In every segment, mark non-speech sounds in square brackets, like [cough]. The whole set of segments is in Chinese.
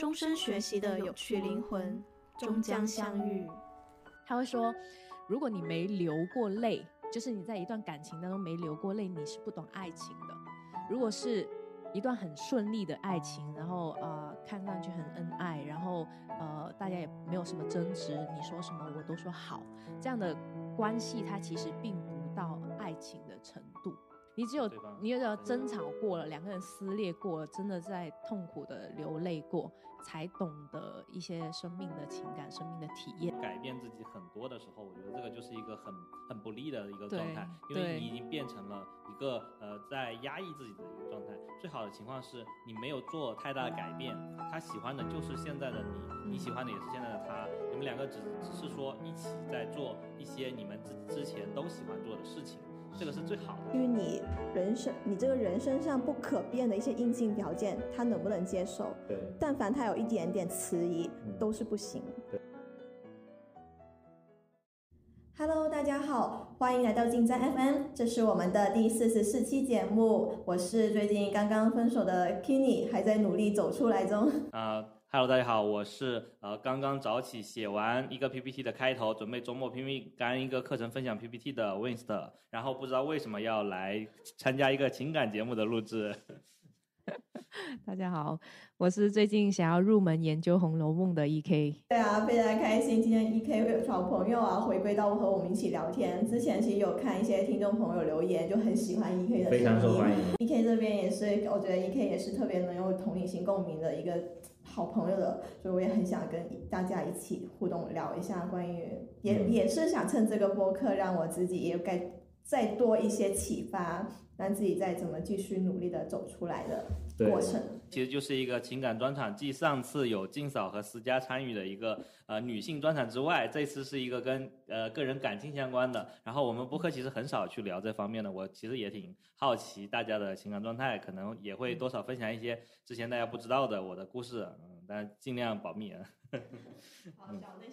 终身学习的有趣灵魂终将相遇。他会说，如果你没流过泪，就是你在一段感情当中没流过泪，你是不懂爱情的。如果是一段很顺利的爱情，然后呃看上去很恩爱，然后呃大家也没有什么争执，你说什么我都说好，这样的关系它其实并不到爱情的程度。你只有你有要争吵过了，两个人撕裂过了，真的在痛苦的流泪过，才懂得一些生命的情感、生命的体验。改变自己很多的时候，我觉得这个就是一个很很不利的一个状态，因为你已经变成了一个呃在压抑自己的一个状态。最好的情况是你没有做太大的改变，他喜欢的就是现在的你，你喜欢的也是现在的他，你们两个只只是说一起在做一些你们之之前都喜欢做的事情。这个是最好的。因为你人生，你这个人身上不可变的一些硬性条件，他能不能接受？对。但凡他有一点点迟疑，都是不行。对。Hello，大家好，欢迎来到进站 FM，这是我们的第四十四期节目。我是最近刚刚分手的 Kenny，还在努力走出来中。啊。Hello，大家好，我是呃刚刚早起写完一个 PPT 的开头，准备周末拼命干一个课程分享 PPT 的 Winst，然后不知道为什么要来参加一个情感节目的录制。[laughs] 大家好，我是最近想要入门研究《红楼梦》的 EK。对啊，非常开心，今天 EK 会有好朋友啊回归到和我们一起聊天。之前其实有看一些听众朋友留言，就很喜欢 EK 的非常受欢迎。EK 这边也是，我觉得 EK 也是特别能有同理心共鸣的一个。好朋友的，所以我也很想跟大家一起互动聊一下关于，也也是想趁这个播客让我自己也该再多一些启发，让自己再怎么继续努力的走出来的过程。其实就是一个情感专场，继上次有静嫂和思佳参与的一个呃女性专场之外，这次是一个跟呃个人感情相关的。然后我们播客其实很少去聊这方面的，我其实也挺好奇大家的情感状态，可能也会多少分享一些之前大家不知道的我的故事，嗯，但尽量保密啊。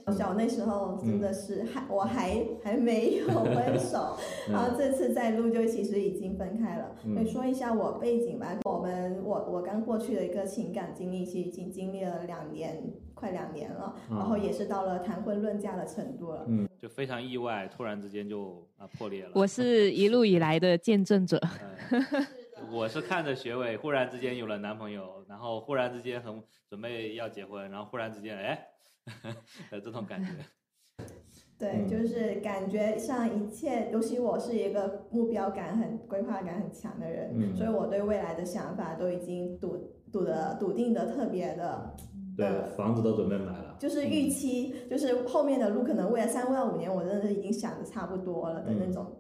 小小那时候真的是还我还还没有 [laughs] 分手，[laughs] 然后这次在录就其实已经分开了。可以说一下我背景吧，我们我我刚过去的一个情感经历，其实已经经历了两年，快两年了，然后也是到了谈婚论嫁的程度了。嗯，就非常意外，突然之间就啊破裂了。我是一路以来的见证者。[laughs] [laughs] 我是看着学伟忽然之间有了男朋友，然后忽然之间很准备要结婚，然后忽然之间哎，[laughs] 的这种感觉。对，就是感觉像一切，尤其我是一个目标感很、规划感很强的人，所以我对未来的想法都已经笃笃的、笃定的特别的。对，房子都准备买了。就是预期，就是后面的路可能未来三到五年，我真的是已经想的差不多了的那种。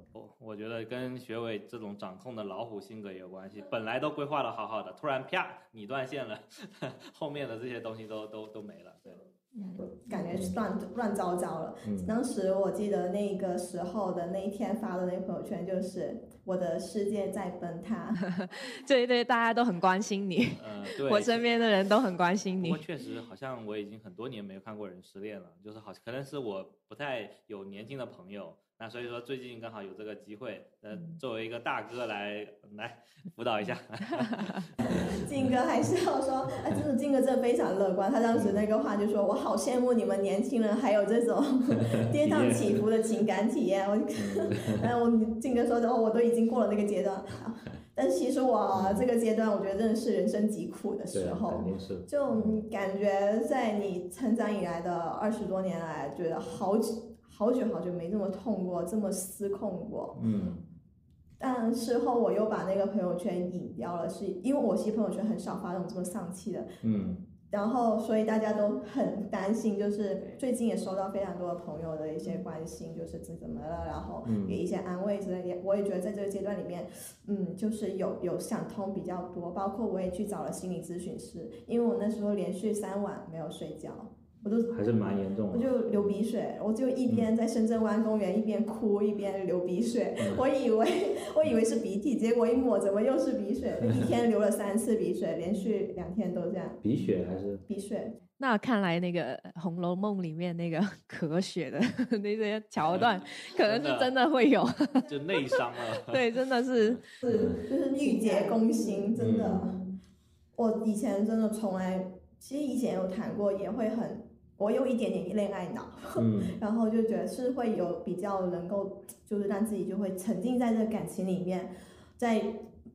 我觉得跟学伟这种掌控的老虎性格也有关系。本来都规划的好好的，突然啪，你断线了，[laughs] 后面的这些东西都都都没了。对，嗯感觉是乱乱糟糟了。当时我记得那个时候的那一天发的那朋友圈，就是我的世界在崩塌。[laughs] 对对，大家都很关心你。[laughs] 嗯，对，我身边的人都很关心你。不过确实，好像我已经很多年没有看过人失恋了，就是好，可能是我不太有年轻的朋友。那所以说，最近刚好有这个机会，呃，作为一个大哥来来辅导一下。[laughs] 静哥还是要说，哎，真的，静哥真的非常乐观。他当时那个话就说：“我好羡慕你们年轻人，还有这种 [laughs] 跌宕起伏的情感体验。[laughs] ”我，然后我静哥说的，哦，我都已经过了那个阶段。但其实我这个阶段，我觉得真的是人生极苦的时候。就感觉在你成长以来的二十多年来，觉得好久。好久好久没这么痛过，这么失控过。嗯，但事后我又把那个朋友圈隐掉了，是因为我其实朋友圈很少发那种这么丧气的。嗯，然后所以大家都很担心，就是最近也收到非常多的朋友的一些关心，就是怎怎么了，然后给一些安慰之类的。我也觉得在这个阶段里面，嗯，就是有有想通比较多，包括我也去找了心理咨询师，因为我那时候连续三晚没有睡觉。我都还是蛮严重的，我就流鼻水，我就一边在深圳湾公园一边哭一边流鼻水，我以为我以为是鼻涕，结果一抹怎么又是鼻水？[laughs] 一天流了三次鼻水，连续两天都这样。鼻血还是鼻水？那看来那个《红楼梦》里面那个 [laughs] 咳血的那些桥段，可能是真的会有，就内伤了。[laughs] 对，真的是是就是郁结攻心，真的。我以前真的从来。其实以前有谈过，也会很，我有一点点恋爱脑，嗯。[laughs] 然后就觉得是会有比较能够，就是让自己就会沉浸在这个感情里面，在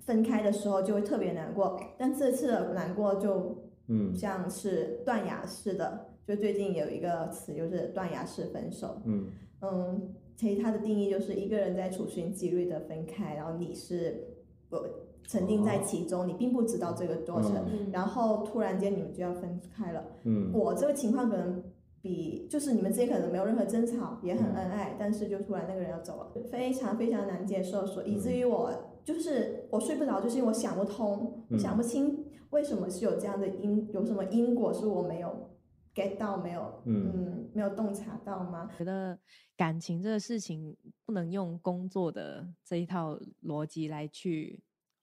分开的时候就会特别难过，但这次的难过就嗯。像是断崖式的，就最近有一个词就是断崖式分手，嗯。嗯，其实它的定义就是一个人在处心积虑的分开，然后你是呃沉浸在其中，你并不知道这个过程，嗯。然后突然间你们就要分开了。嗯。我这个情况可能比就是你们之间可能没有任何争吵，也很嗯。恩爱，但是就突然那个人要走了，非常非常难接受，所以至于我就是我睡不着，就是因为我想不通，我想不清为什么是有这样的因，有什么因果是我没有 get 到，没有嗯。嗯没有洞察到吗？觉得感情这个事情不能用工作的这一套逻辑来去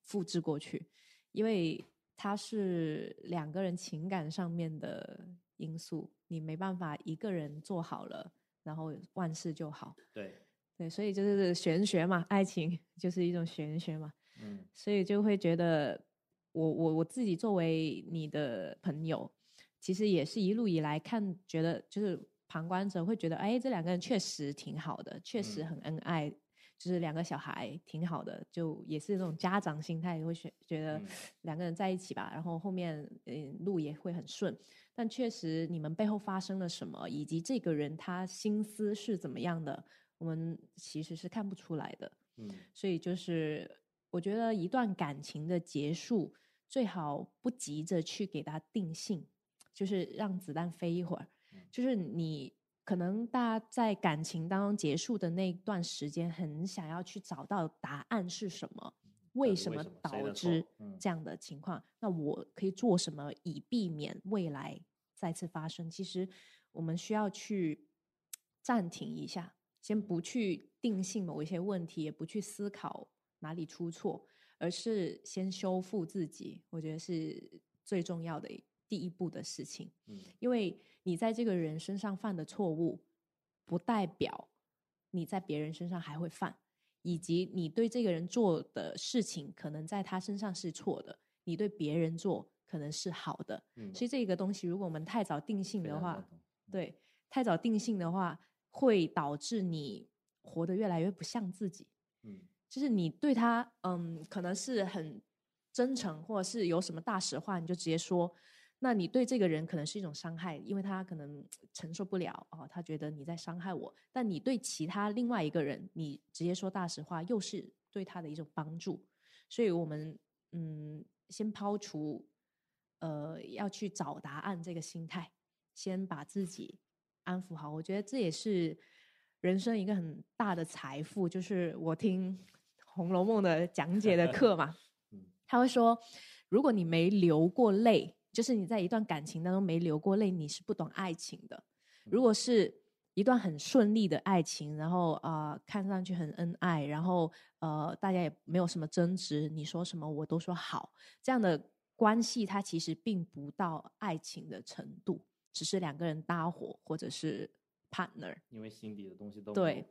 复制过去，因为它是两个人情感上面的因素，你没办法一个人做好了，然后万事就好。对，对，所以就是玄学嘛，爱情 [laughs] 就是一种玄学嘛，嗯。所以就会觉得我我我自己作为你的朋友，其实也是一路以来看，觉得就是旁观者会觉得，哎，这两个人确实挺好的，确实嗯。很恩爱，就是两个小孩挺好的，就也是那种家长心态，会觉觉得嗯两个人在一起吧，然后后面嗯路也会很顺。但确实你们背后发生了什么，以及这个人他心思是怎么样的，我们其实是看不出来的。嗯所以就是我觉得一段感情的结束，最好不急着去给他定性，就是让子弹飞一会儿。嗯就是你可能大家在感情当中结束的那段时间，很想要去找到答案是什么，为什么导致嗯这样的情况？那我可以做什么以避免未来再次发生？其实我们需要去暂停一下，先不去定性某一些问题，也不去思考哪里出错，而是先修复自己。我觉得是最重要的第一步的事情。嗯因为你在这个人身上犯的错误，不代表你在别人身上还会犯，以及你对这个人做的事情，可能在他身上是错的，你对别人做可能是好的。嗯，所以这个东西，如果我们太早定性的话对，太早定性的话，会导致你活得越来越不像自己。嗯就是你对他，嗯，可能是很真诚，或者是有什么大实话，你就直接说。那你对这个人可能是一种伤害，因为他可能承受不了哦，他觉得你在伤害我。但你对其他另外一个人，你直接说大实话，又是对他的一种帮助。所以，我们嗯，先抛除呃要去找答案这个心态，先把自己安抚好。我觉得这也是人生一个很大的财富，就是我听《红楼梦》的讲解的课嘛 [laughs] 嗯，他会说，如果你没流过泪，就是你在一段感情当中没流过泪，你是不懂爱情的。如果是一段很顺利的爱情，然后啊、呃看上去很恩爱，然后呃大家也没有什么争执，你说什么我都说好，这样的关系它其实并不到爱情的程度，只是两个人搭伙或者是 partner。因为心底的东西都对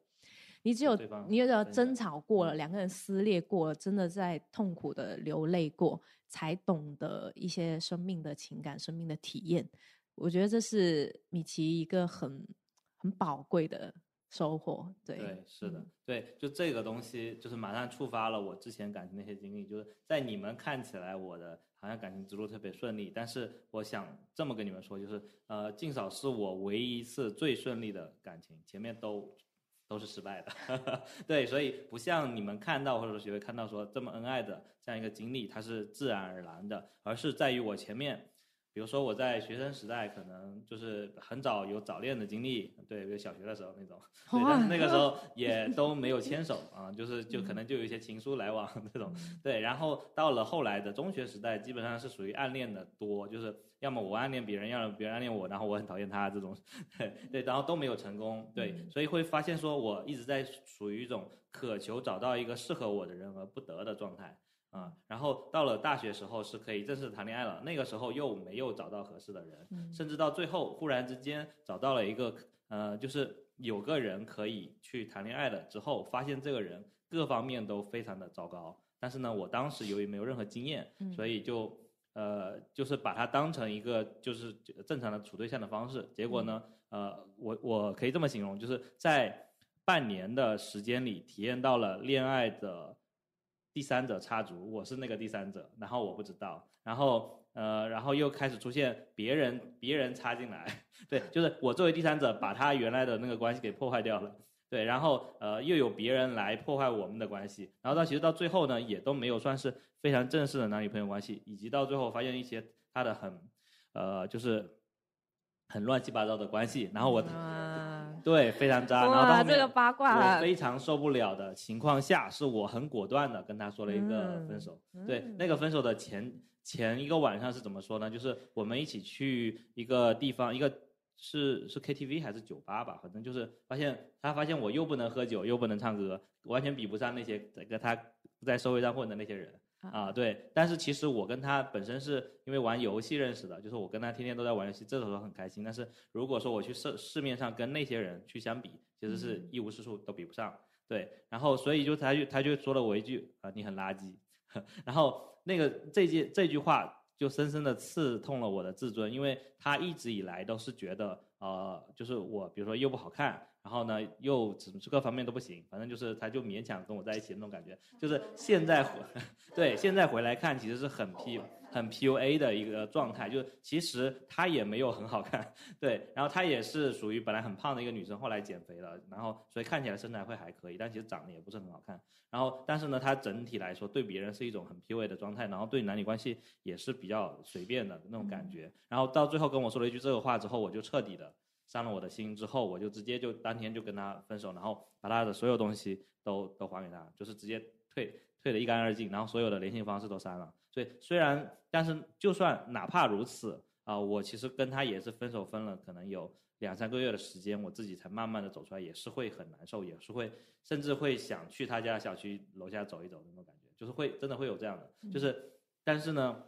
你只有你只有争吵过了，嗯两个人撕裂过了，真的在痛苦的流泪过，才懂得一些生命的情感、生命的体验。我觉得这是米奇一个很很宝贵的收获。对，对，是的嗯，对，就这个东西，就是马上触发了我之前感情那些经历，就是在你们看起来我的好像感情之路特别顺利，但是我想这么跟你们说，就是呃，静嫂是我唯一一次最顺利的感情，前面都都是失败的，[laughs] 对，所以不像你们看到或者说学会看到说这么恩爱的这样一个经历，它是自然而然的，而是在于我前面。比如说我在学生时代，可能就是很早有早恋的经历，对，比如小学的时候那种，对，但是那个时候也都没有牵手啊，就是就可能就有一些情书来往这种，[laughs] 对，然后到了后来的中学时代，基本上是属于暗恋的多，就是要么我暗恋别人，要么别人暗恋我，然后我很讨厌他这种，[laughs] 对对，然后都没有成功，对，所以会发现说我一直在属于一种渴求找到一个适合我的人而不得的状态。啊、然后到了大学时候是可以正式谈恋爱了，那个时候又没有找到合适的人，嗯甚至到最后忽然之间找到了一个呃，就是有个人可以去谈恋爱了之后，发现这个人各方面都非常的糟糕，但是呢，我当时由于没有任何经验，嗯所以就呃，就是把它当成一个就是正常的处对象的方式。结果呢，呃，我我可以这么形容，就是在半年的时间里，体验到了恋爱的第三者插足，我是那个第三者，然后我不知道，然后呃，然后又开始出现别人别人插进来，[laughs] 对，就是我作为第三者把他原来的那个关系给破坏掉了。对，然后呃，又有别人来破坏我们的关系，然后到其实到最后呢，也都没有算是非常正式的男女朋友关系，以及到最后发现一些他的很，呃，就是很乱七八糟的关系，然后我，对，非常渣，然后到这个八卦，我非常受不了的情况下，是我很果断的跟他说了一个分手。对，那个分手的前前一个晚上是怎么说呢？就是我们一起去一个地方，一个。是是 KTV 还是酒吧吧？反正就是发现他发现我又不能喝酒又不能唱歌，完全比不上那些在跟他在社会上混的那些人啊。对，但是其实我跟他本身是因为玩游戏认识的，就是我跟他天天都在玩游戏，这时候很开心。但是如果说我去市市面上跟那些人去相比，其实是一无是处，都比不上。对，然后所以就他就他就说了我一句啊，你很垃圾。[laughs] 然后那个这句这句话。就深深的刺痛了我的自尊，因为他一直以来都是觉得，呃，就是我，比如说又不好看，然后呢又各方面都不行，反正就是他就勉强跟我在一起那种感觉。就是现在回，[laughs] 对，现在回来看，其实是很 P 很 PUA 的一个状态。就是其实她也没有很好看，[laughs] 对，然后她也是属于本来很胖的一个女生，后来减肥了，然后所以看起来身材会还可以，但其实长得也不是很好看。然后，但是呢，她整体来说对别人是一种很 PUA 的状态，然后对男女关系也是比较随便的那种感觉。然后到最后跟我说了一句这个话之后，我就彻底的伤了我的心。之后我就直接就当天就跟他分手，然后把他的所有东西都都还给他，就是直接退退的一干二净，然后所有的联系方式都删了。所以虽然，但是就算哪怕如此啊，我其实跟他也是分手分了，可能有。两三个月的时间，我自己才慢慢的走出来，也是会很难受，也是会，甚至会想去他家小区楼下走一走那种感觉，就是会真的会有这样的，就是，但是呢，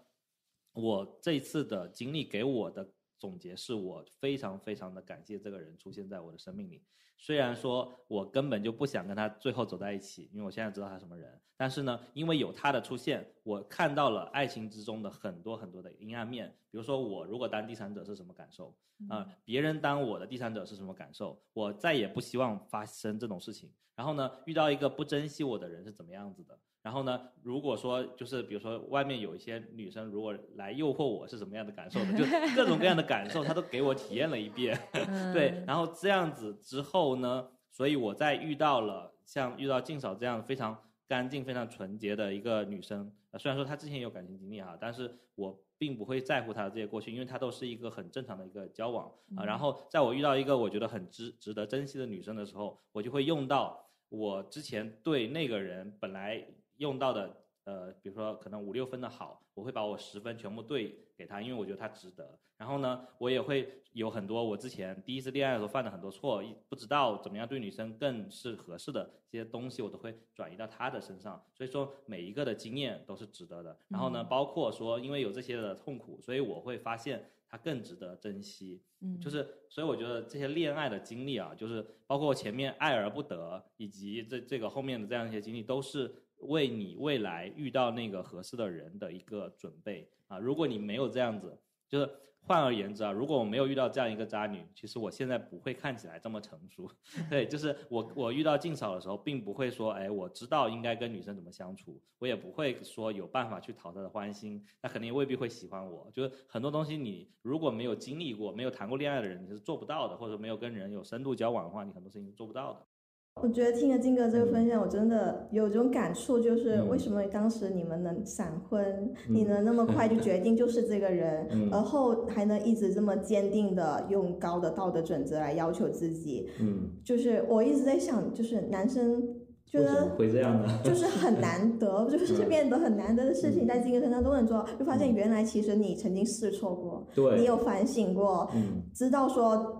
我这一次的经历给我的总结是我非常非常的感谢这个人出现在我的生命里，虽然说我根本就不想跟他最后走在一起，因为我现在知道他什么人，但是呢，因为有他的出现，我看到了爱情之中的很多很多的阴暗面，比如说我如果当第三者是什么感受。啊，别人当我的第三者是什么感受？我再也不希望发生这种事情。然后呢，遇到一个不珍惜我的人是怎么样子的？然后呢，如果说就是比如说外面有一些女生如果来诱惑我是什么样的感受的？就各种各样的感受，她都给我体验了一遍。[laughs] 对，然后这样子之后呢，所以我在遇到了像遇到静嫂这样非常干净、非常纯洁的一个女生，虽然说她之前有感情经历哈，但是我。并不会在乎他的这些过去，因为他都是一个很正常的一个交往啊。然后在我遇到一个我觉得很值值得珍惜的女生的时候，我就会用到我之前对那个人本来用到的。呃，比如说可能五六分的好，我会把我十分全部对给他，因为我觉得他值得。然后呢，我也会有很多我之前第一次恋爱的时候犯的很多错，不知道怎么样对女生更是合适的这些东西，我都会转移到他的身上。所以说每一个的经验都是值得的。然后呢，包括说因为有这些的痛苦，所以我会发现他更值得珍惜。嗯，就是所以我觉得这些恋爱的经历啊，就是包括前面爱而不得，以及这这个后面的这样一些经历，都是。为你未来遇到那个合适的人的一个准备啊！如果你没有这样子，就是换而言之啊，如果我没有遇到这样一个渣女，其实我现在不会看起来这么成熟。[laughs] 对，就是我我遇到静嫂的时候，并不会说，哎，我知道应该跟女生怎么相处，我也不会说有办法去讨她的欢心，她肯定未必会喜欢我。就是很多东西，你如果没有经历过、没有谈过恋爱的人，你是做不到的，或者没有跟人有深度交往的话，你很多事情是做不到的。我觉得听了金哥这个分享，我真的有一种感触，就是为什么当时你们能闪婚，你能那么快就决定就是这个人，而后还能一直这么坚定的用高的道德准则来要求自己。嗯，就是我一直在想，就是男生觉得会这样的，就是 [laughs] 很难得，就是 [laughs] 变得很难得的事情，在金哥身上都能做，就发现原来其实你曾经试错过，对。你有反省过，知道说。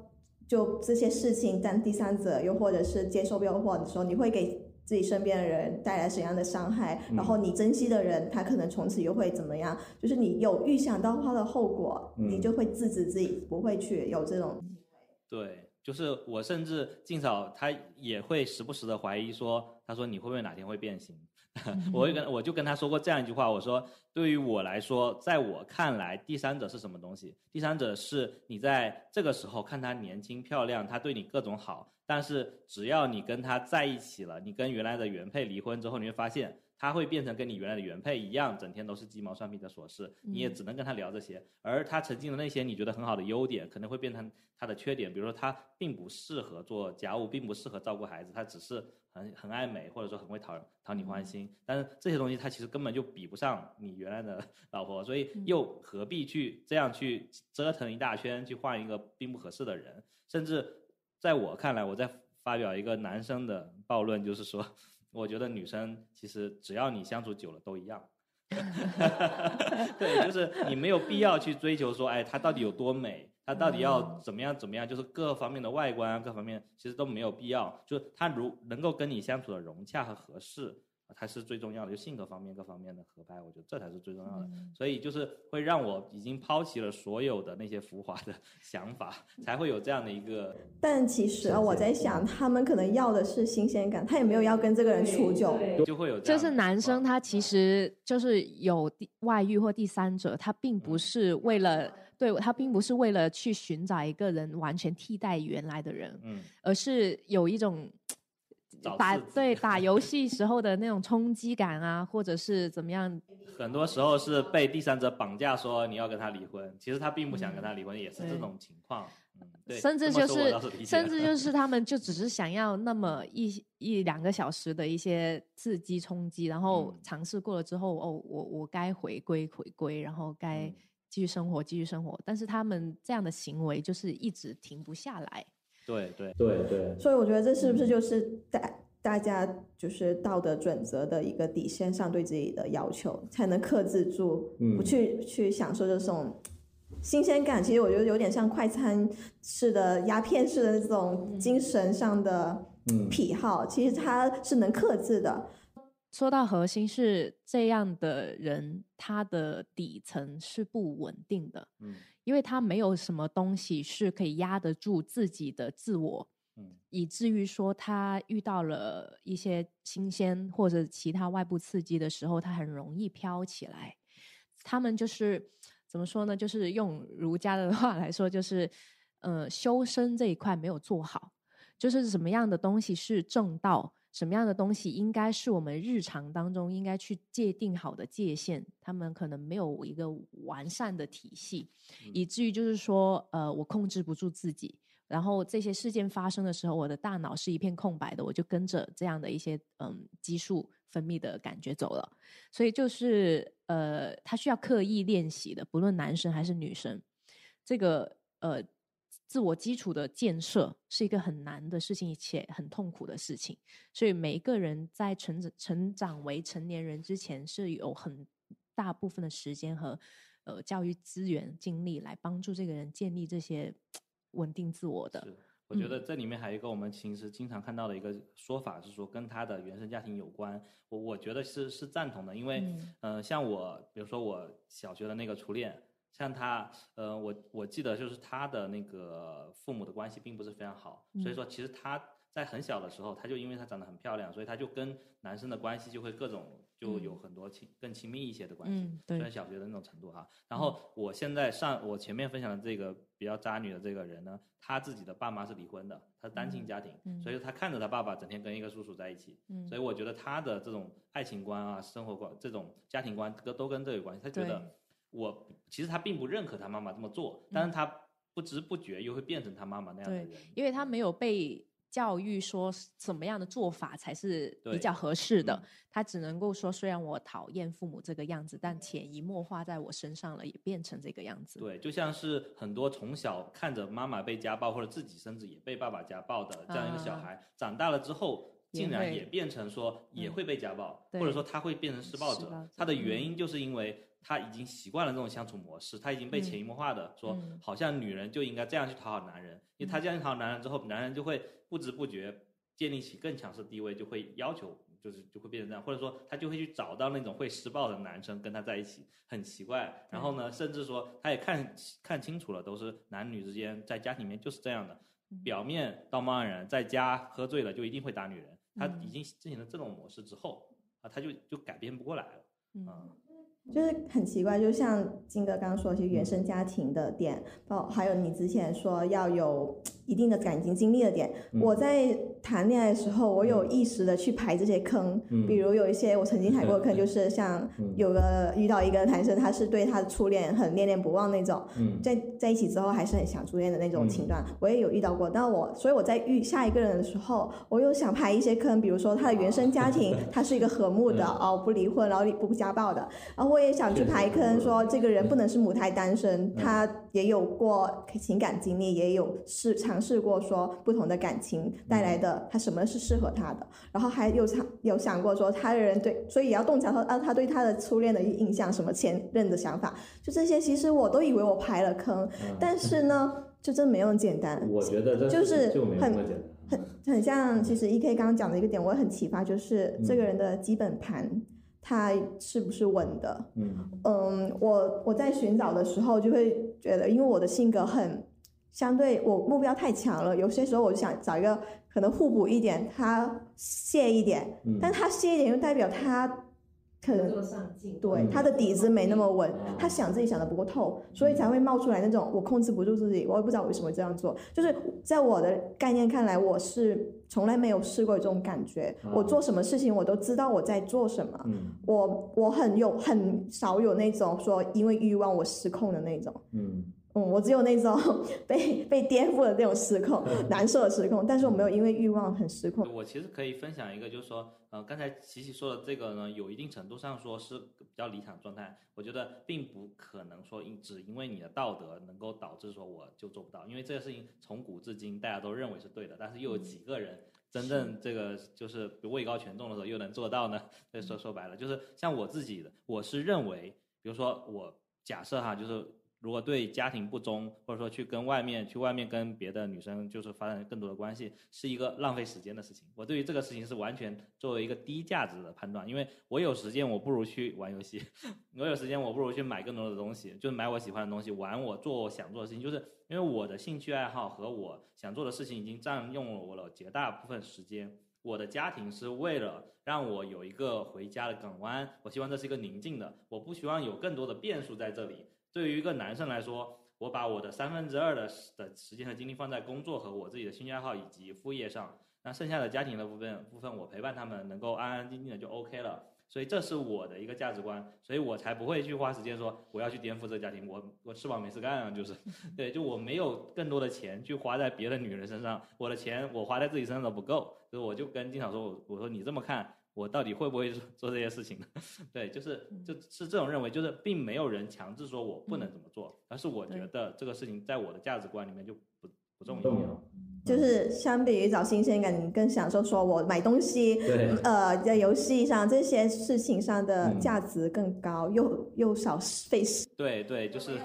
就这些事情，当第三者又或者是接受诱惑的时候，你会给自己身边的人带来什么样的伤害？然后你珍惜的人，他可能从此又会怎么样？就是你有预想到他的后果，你就会制止自己不会去有这种。对，就是我甚至静嫂她也会时不时的怀疑说，她说你会不会哪天会变心？[laughs] 我会跟我就跟他说过这样一句话，我说对于我来说，在我看来，第三者是什么东西？第三者是你在这个时候看他年轻漂亮，他对你各种好，但是只要你跟他在一起了，你跟原来的原配离婚之后，你会发现。他会变成跟你原来的原配一样，整天都是鸡毛蒜皮的琐事，你也只能跟他聊这些。而他曾经的那些你觉得很好的优点，可能会变成他的缺点。比如说，他并不适合做家务，并不适合照顾孩子，他只是很很爱美，或者说很会讨讨你欢心。但是这些东西他其实根本就比不上你原来的 [laughs] 老婆，所以又何必去这样去折腾一大圈，去换一个并不合适的人？甚至在我看来，我在发表一个男生的暴论，就是说。我觉得女生其实只要你相处久了都一样，[laughs] 对，就是你没有必要去追求说，哎，她到底有多美，她到底要怎么样怎么样，就是各方面的外观啊，各方面其实都没有必要，就是她如能够跟你相处的融洽和合适。才是最重要的，就性格方面各方面的合拍，我觉得这才是最重要的。所以就是会让我已经抛弃了所有的那些浮华的 [laughs] 想法，才会有这样的一个。[laughs] 但其实啊，我在想，他们可能要的是新鲜感，他也没有要跟这个人处久，就会有。就是男生他其实就是有外遇或第三者，他并不是为了对他并不是为了去寻找一个人完全替代原来的人，嗯，而是有一种。打对打游戏时候的那种冲击感啊，或者是怎么样？[laughs] 很多时候是被第三者绑架，说你要跟他离婚，其实他并不想跟他离婚，也是这种情况。对，甚至就是甚至就是他们就只是想要那么一一两个小时的一些刺激冲击，然后尝试过了之后，哦，我我该回归回归，然后该继续生活继续生活，但是他们这样的行为就是一直停不下来。对对。对对，所以我觉得这是不是就是大大家就是道德准则的一个底线上对自己的要求，才能克制住，不去去享受这种新鲜感。其实我觉得有点像快餐式的鸦片式的这种精神上的癖好，其实它是能克制的。说到核心是这样的人，他的底层是不稳定的。嗯。因为他没有什么东西是可以压得住自己的自我，嗯，以至于说他遇到了一些新鲜或者其他外部刺激的时候，他很容易飘起来。他们就是怎么说呢？就是用儒家的 [laughs] 话来说，就是呃，修身这一块没有做好，就是什么样的东西是正道。什么样的东西应该是我们日常当中应该去界定好的界限？他们可能没有一个完善的体系，以至于就是说，呃，我控制不住自己，然后这些事件发生的时候，我的大脑是一片空白的，我就跟着这样的一些嗯激素分泌的感觉走了。所以就是呃，他需要刻意练习的，不论男生还是女生，这个呃。自我基础的建设是一个很难的事情，且很痛苦的事情。所以每一个人在成长成长为成年人之前，是有很大部分的时间和呃教育资源精力来帮助这个人建立这些稳定自我的。我觉得这里面还有一个我们其实经常看到的一个说法是说跟他的原生家庭有关。我我觉得是是赞同的，因为呃像我比如说我小学的那个初恋。像他，呃，我我记得就是他的那个父母的关系并不是非常好，所以说其实他在很小的时候，他就因为他长得很漂亮，所以他就跟男生的关系就会各种就有很多亲更亲密一些的关系，虽然小学的那种程度哈。然后我现在上我前面分享的这个比较渣女的这个人呢，他自己的爸妈是离婚的，他是单亲家庭，所以他看着他爸爸整天跟一个叔叔在一起，所以我觉得他的这种爱情观啊、生活观、这种家庭观都都跟这有关系，他觉得。我其实他并不认可他妈妈这么做，但是他不知不觉又会变成他妈妈那样的人，因为他没有被教育说什么样的做法才是比较合适的，他只能够说，虽然我讨厌父母这个样子，但潜移默化在我身上了，也变成这个样子。对，就像是很多从小看着妈妈被家暴，或者自己甚至也被爸爸家暴的这样一个小孩，长大了之后竟然也变成说也会被家暴，或者说他会变成施暴者，他的原因就是因为。他已经习惯了这种相处模式，他已经被潜移默化的说，好像女人就应该这样去讨好男人，因为他这样讨好男人之后，男人就会不知不觉建立起更强势地位，就会要求，就是就会变成这样，或者说他就会去找到那种会施暴的男生跟他在一起，很奇怪。然后呢，甚至说他也看看清楚了，都是男女之间在家庭里面就是这样的，表面道貌岸然，在家喝醉了就一定会打女人，他已经进行了这种模式之后。啊，他就就改变不过来了，嗯啊。就是很奇怪，就像金哥刚刚说，其实原生家庭的点，哦，还有你之前说要有一定的感情经历的点，我在谈恋爱的时候，我有意识的去排这些坑，比如有一些我曾经踩过的坑，就是像有个遇到一个男生，他是对他的初恋很念念不忘那种，在在一起之后还是很想初恋的那种情段，我也有遇到过。但我所以我在遇下一个人的时候，我又想排一些坑，比如说他的原生家庭，[laughs] 他是一个和睦的哦，不离婚，然后不家暴的，然后我也想去排坑，说这个人不能是母胎单身，他也有过情感经历，也有试尝试过说不同的感情带来的，他什么是适合他的，然后还有想有想过说他的人对，所以也要洞察说啊，他对他的初恋的印象，什么前任的想法，就这些，其实我都以为我排了坑，但是呢，[laughs] 就真没有简单。我觉得这就是就没有那么简单。很很像，其实 E K 刚刚讲的一个点，我很启发，就是这个人的基本盘。他是不是稳的？嗯嗯，我我在寻找的时候就会觉得，因为我的性格很相对，我目标太强了，有些时候我就想找一个可能互补一点，他泄一点，但他泄一点又代表他。可能对他的底子没那么稳，他想自己想的不够透，所以才会冒出来那种我控制不住自己，我也不知道为什么这样做。就是在我的概念看来，我是从来没有试过这种感觉。我做什么事情，我都知道我在做什么。我我很有很少有那种说因为欲望我失控的那种。嗯。嗯，我只有那种 [laughs] 被被颠覆的那种失控，[laughs] 难受的失控，但是我没有因为欲望很失控。我其实可以分享一个，就是说，呃，刚才琪琪说的这个呢，有一定程度上说是比较理想状态。我觉得并不可能说因只因为你的道德能够导致说我就做不到，因为这个事情从古至今大家都认为是对的，但是又有几个人真正这个就是位高权重的时候又能做到呢？[laughs] 所以说说白了，就是像我自己的，我是认为，比如说我假设哈，就是。如果对家庭不忠，或者说去跟外面去外面跟别的女生就是发展更多的关系，是一个浪费时间的事情。我对于这个事情是完全作为一个低价值的判断，因为我有时间，我不如去玩游戏；[laughs] 我有时间，我不如去买更多的东西，就是买我喜欢的东西，玩我做我想做的事情。就是因为我的兴趣爱好和我想做的事情已经占用了我的绝大部分时间。我的家庭是为了让我有一个回家的港湾，我希望这是一个宁静的，我不希望有更多的变数在这里。对于一个男生来说，我把我的三分之二的的时间和精力放在工作和我自己的兴趣爱好以及副业上，那剩下的家庭的部分部分我陪伴他们能够安安静静的就 OK 了。所以这是我的一个价值观，所以我才不会去花时间说我要去颠覆这个家庭。我我吃饱没事干啊，就是，[laughs] 对，就我没有更多的钱去花在别的女人身上，我的钱我花在自己身上都不够，所以我就跟金草说，我我说你这么看。我到底会不会做这些事情呢？[laughs] 对，就是就是这种认为，就是并没有人强制说我不能怎么做，而是我觉得这个事情在我的价值观里面就不不重要。就是相比于找新鲜感，你更享受说我买东西，呃，在游戏上这些事情上的价值更高，又又少费时。对对，就是。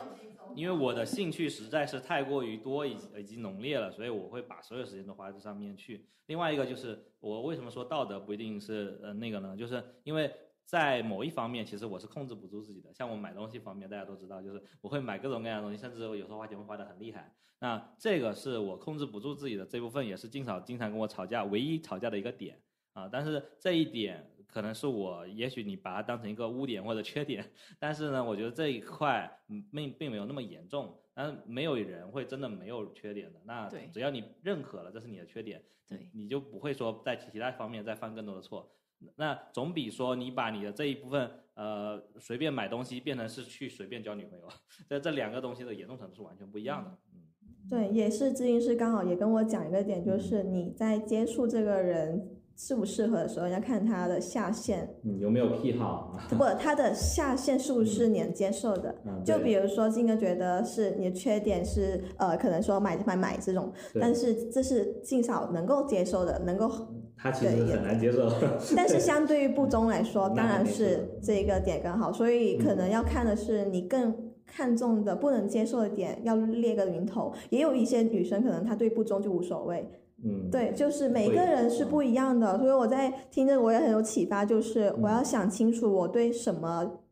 因为我的兴趣实在是太过于多以及以及浓烈了，所以我会把所有时间都花在这上面去。另外一个就是我为什么说道德不一定是呃那个呢？就是因为在某一方面，其实我是控制不住自己的。像我买东西方面，大家都知道，就是我会买各种各样的东西，甚至有时候花钱会花得很厉害。那这个是我控制不住自己的这部分，也是经常经常跟我吵架，唯一吵架的一个点啊。但是这一点。可能是我，也许你把它当成一个污点或者缺点，但是呢，我觉得这一块并并没有那么严重。但是没有人会真的没有缺点的。那只要你认可了这是你的缺点，对，你就不会说在其他方面再犯更多的错。那总比说你把你的这一部分呃随便买东西变成是去随便交女朋友，这这两个东西的严重程度是完全不一样的。嗯，对，也是咨询师刚好也跟我讲一个点，就是你在接触这个人。适不适合的时候，要看他的下限，嗯，有没有癖好？不，他的下限是不是你能接受的？就比如说，金哥觉得是你的缺点是，呃，可能说买买买这种，但是这是至少能够接受的，能够。他其实很难接受。[laughs] 但是相对于不忠来说，当然是这个点更好，所以可能要看的是你更看重的不能接受的点，要列个名头。也有一些女生可能她对不忠就无所谓。嗯，对，就是每个人是不一样的，所以我在听着我也很有启发，就是我要想清楚我对什么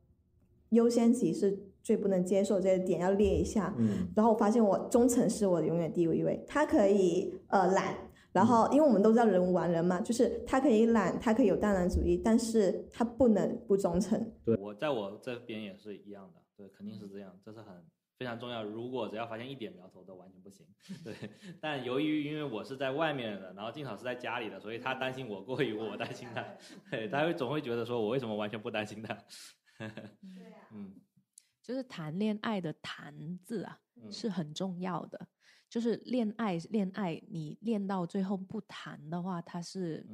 优先级是最不能接受这些点要列一下，嗯，然后我发现我忠诚是我的永远第一位，他可以呃懒，然后，因为我们都知道人无完人嘛，就是他可以懒，他可以有大男主义，但是他不能不忠诚。对，我在我这边也是一样的，对，肯定是这样，这是很非常重要。如果只要发现一点苗头，都完全不行。[laughs] 对，但由于因为我是在外面的，然后静草是在家里的，所以他担心我过于我担心他，[laughs] 对，他会总会觉得说我为什么完全不担心他。对啊，[laughs] 嗯，就是谈恋爱的“谈”字啊，是很重要的。就是恋爱，恋爱，你恋到最后不谈的话，它是，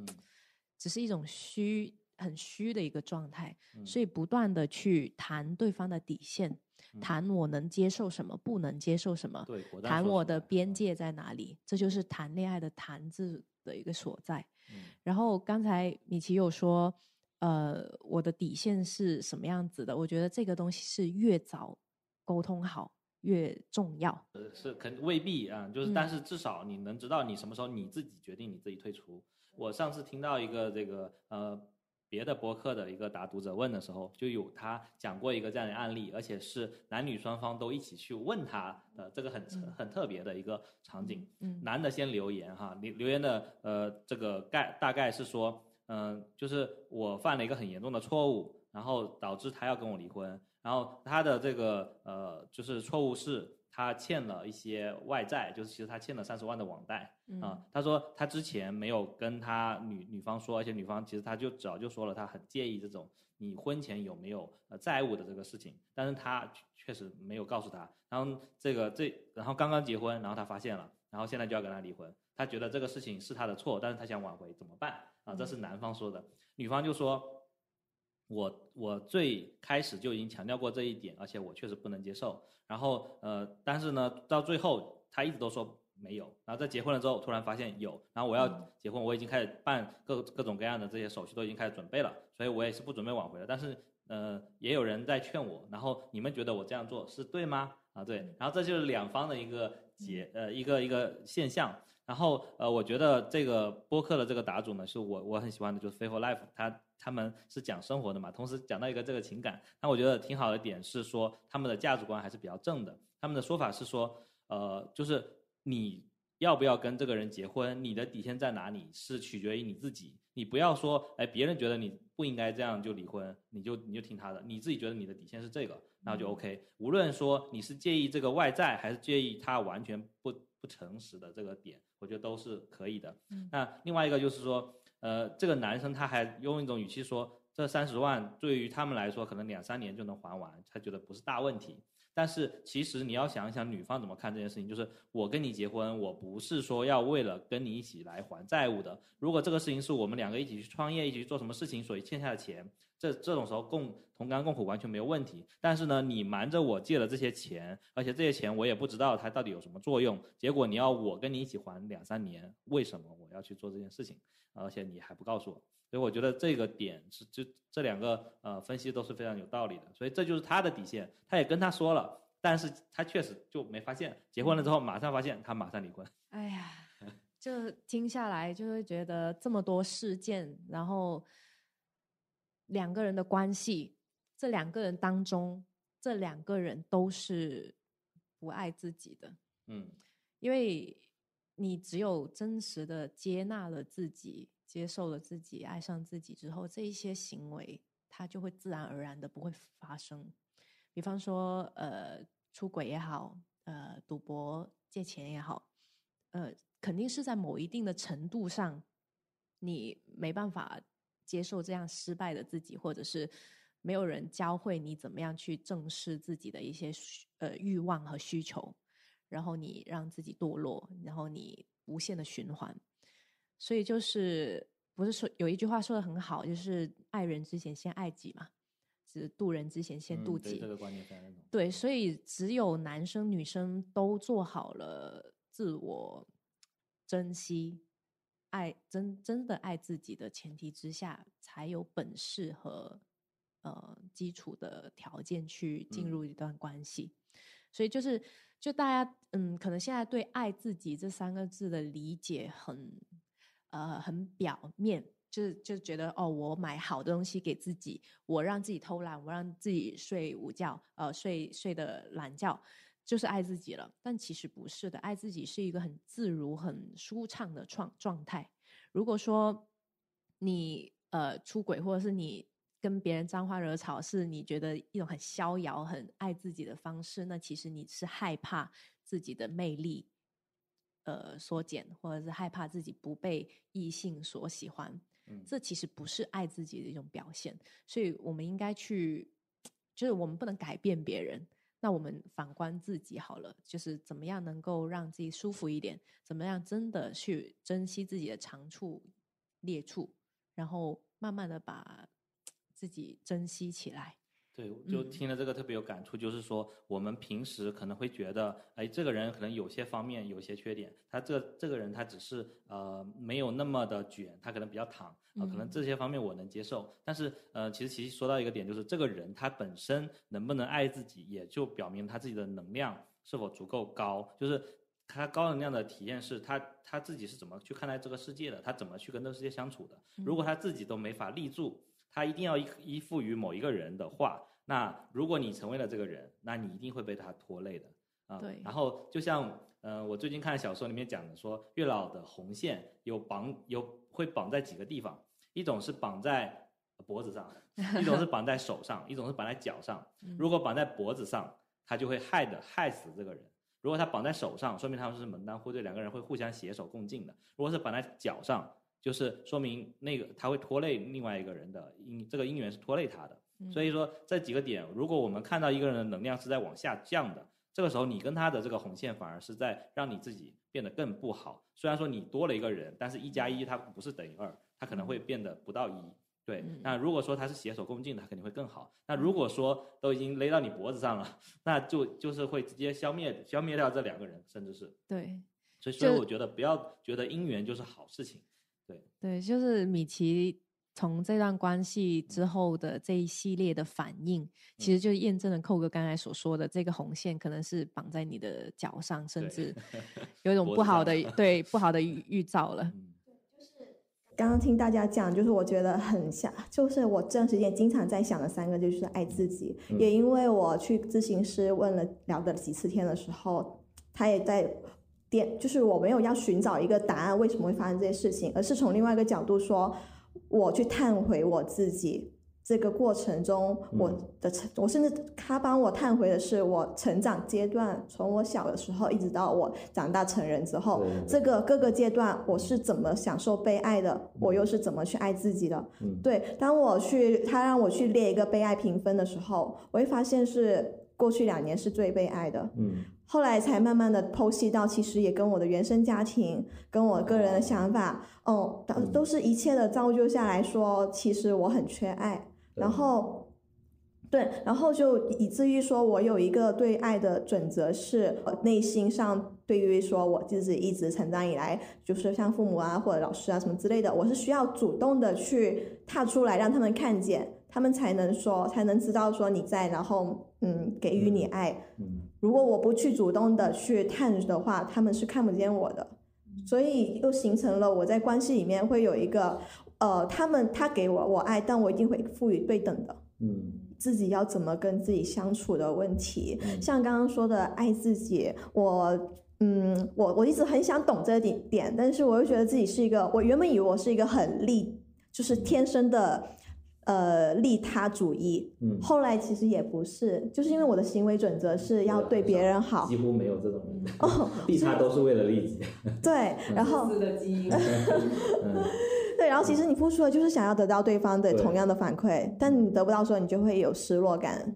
只是一种虚，很虚的一个状态。所以不断的去谈对方的底线，谈我能接受什么，不能接受什么，谈我的边界在哪里，这就是谈恋爱的“谈”字的一个所在。然后刚才米奇有说，呃，我的底线是什么样子的？我觉得这个东西是越早沟通好。越重要，呃，是肯未必啊，就是，但是至少你能知道你什么时候你自己决定你自己退出。我上次听到一个这个呃别的博客的一个答读者问的时候，就有他讲过一个这样的案例，而且是男女双方都一起去问他的，这个很很特别的一个场景。嗯，男的先留言哈，留留言的呃这个概大概是说，嗯，就是我犯了一个很严重的错误，然后导致他要跟我离婚。然后他的这个呃，就是错误是，他欠了一些外债，就是其实他欠了三十万的网贷啊。他说他之前没有跟他女女方说，而且女方其实他就早就说了，他很介意这种你婚前有没有呃债务的这个事情，但是他确实没有告诉他。然后这个这，然后刚刚结婚，然后他发现了，然后现在就要跟他离婚。他觉得这个事情是他的错，但是他想挽回，怎么办啊？这是男方说的，女方就说。我我最开始就已经强调过这一点，而且我确实不能接受。然后呃，但是呢，到最后他一直都说没有。然后在结婚了之后，突然发现有。然后我要结婚，我已经开始办各各种各样的这些手续，都已经开始准备了。所以我也是不准备挽回了。但是呃，也有人在劝我。然后你们觉得我这样做是对吗？啊，对。然后这就是两方的一个结呃一个一个现象。然后呃，我觉得这个播客的这个答主呢，是我我很喜欢的，就是 Faithful Life，他。他们是讲生活的嘛，同时讲到一个这个情感，那我觉得挺好的点是说他们的价值观还是比较正的。他们的说法是说，呃，就是你要不要跟这个人结婚，你的底线在哪里是取决于你自己。你不要说，哎，别人觉得你不应该这样就离婚，你就你就听他的，你自己觉得你的底线是这个，然后就 OK。无论说你是介意这个外在，还是介意他完全不不诚实的这个点，我觉得都是可以的。那另外一个就是说。呃，这个男生他还用一种语气说，这三十万对于他们来说可能两三年就能还完，他觉得不是大问题。但是其实你要想一想，女方怎么看这件事情，就是我跟你结婚，我不是说要为了跟你一起来还债务的。如果这个事情是我们两个一起去创业，一起去做什么事情，所以欠下的钱，这这种时候共同甘共苦完全没有问题。但是呢，你瞒着我借了这些钱，而且这些钱我也不知道它到底有什么作用，结果你要我跟你一起还两三年，为什么我要去做这件事情？而且你还不告诉我，所以我觉得这个点是就这两个呃分析都是非常有道理的，所以这就是他的底线，他也跟他说了，但是他确实就没发现，结婚了之后马上发现他马上离婚。哎呀，就听下来就会觉得这么多事件，然后两个人的关系，这两个人当中，这两个人都是不爱自己的，嗯，因为。你只有真实的接纳了自己，接受了自己，爱上自己之后，这一些行为它就会自然而然的不会发生。比方说，呃，出轨也好，呃，赌博、借钱也好，呃，肯定是在某一定的程度上，你没办法接受这样失败的自己，或者是没有人教会你怎么样去正视自己的一些呃欲望和需求。然后你让自己堕落，然后你无限的循环，所以就是不是说有一句话说的很好，就是爱人之前先爱己嘛，是渡人之前先渡己。这个观念非常认同。对，所以只有男生女生都做好了自我珍惜、爱真真的爱自己的前提之下，才有本事和呃基础的条件去进入一段关系。所以就是。就大家嗯，可能现在对“爱自己”这三个字的理解很呃很表面，就是就觉得哦，我买好的东西给自己，我让自己偷懒，我让自己睡午觉，呃，睡睡的懒觉，就是爱自己了。但其实不是的，爱自己是一个很自如、很舒畅的状状态。如果说你呃出轨，或者是你跟别人沾花惹草，是你觉得一种很逍遥、很爱自己的方式，那其实你是害怕自己的魅力呃缩减，或者是害怕自己不被异性所喜欢。嗯这其实不是爱自己的一种表现，所以我们应该去，就是我们不能改变别人，那我们反观自己好了，就是怎么样能够让自己舒服一点，怎么样真的去珍惜自己的长处、劣处，然后慢慢的把自己珍惜起来。对，就听了这个特别有感触，就是说我们平时可能会觉得，哎，这个人可能有些方面有些缺点，他这这个人他只是呃没有那么的卷，他可能比较躺啊，可能这些方面我能接受。但是呃，其实其实说到一个点，就是这个人他本身能不能爱自己，也就表明他自己的能量是否足够高。就是他高能量的体验是他他自己是怎么去看待这个世界的，他怎么去跟这个世界相处的。如果他自己都没法立住，他一定要依依附于某一个人的话。那如果你成为了这个人，那你一定会被他拖累的啊。对。然后就像，呃，我最近看小说里面讲的，说月老的红线有绑有会绑在几个地方，一种是绑在脖子上，[laughs] 一种是绑在手上，一种是绑在脚上。如果绑在脖子上，他就会害的害死这个人；如果他绑在手上，说明他们是门当户对，两个人会互相携手共进的。如果是绑在脚上，就是说明那个他会拖累另外一个人的因，这个姻缘是拖累他的。所以说这几个点，如果我们看到一个人的能量是在往下降的，这个时候你跟他的这个红线反而是在让你自己变得更不好。虽然说你多了一个人，但是一加一它不是等于二，它可能会变得不到一。对，那如果说他是携手共进的，他肯定会更好。那如果说都已经勒到你脖子上了，[laughs] 那就就是会直接消灭消灭掉这两个人，甚至是对。所以所以我觉得不要觉得姻缘就是好事情。对对，就是米奇。从这段关系之后的这一系列的反应，其实就验证了寇哥刚才所说的，这个红线可能是绑在你的脚上，甚至 [laughs] 有一种不好的对不好的预预兆了。就是刚刚听大家讲，就是我觉得很像，就是我这段时间经常在想的三个，就是爱自己。也因为我去咨询师问了聊的几次天的时候，他也在点，就是我没有要寻找一个答案，为什么会发生这些事情，而是从另外一个角度说。我去探回我自己这个过程中，我的成，我甚至他帮我探回的是我成长阶段，从我小的时候一直到我长大成人之后，这个各个阶段我是怎么享受被爱的，我又是怎么去爱自己的。对，当我去他让我去列一个被爱评分的时候，我会发现是过去两年是最被爱的。嗯。后来才慢慢的剖析到，其实也跟我的原生家庭，跟我个人的想法，哦，都都是一切的造就下来说，其实我很缺爱。然后，对，然后就以至于说我有一个对爱的准则是，内心上对于说我自己一直成长以来，就是像父母啊或者老师啊什么之类的，我是需要主动的去踏出来，让他们看见。他们才能说，才能知道说你在，然后嗯，给予你爱。如果我不去主动的去探的话，他们是看不见我的。所以又形成了我在关系里面会有一个，呃，他们他给我我爱，但我一定会赋予对等的。嗯，自己要怎么跟自己相处的问题，像刚刚说的爱自己，我嗯，我我一直很想懂这点点，但是我又觉得自己是一个，我原本以为我是一个很利，就是天生的。呃，利他主义。嗯，后来其实也不是，就是因为我的行为准则是要对别人好，几乎没有这种人。哦，[laughs] 利他都是为了利己。对，[laughs] 然后。的基因。[laughs] 对，然后其实你付出的就是想要得到对方的同样的反馈，但你得不到时候，你就会有失落感。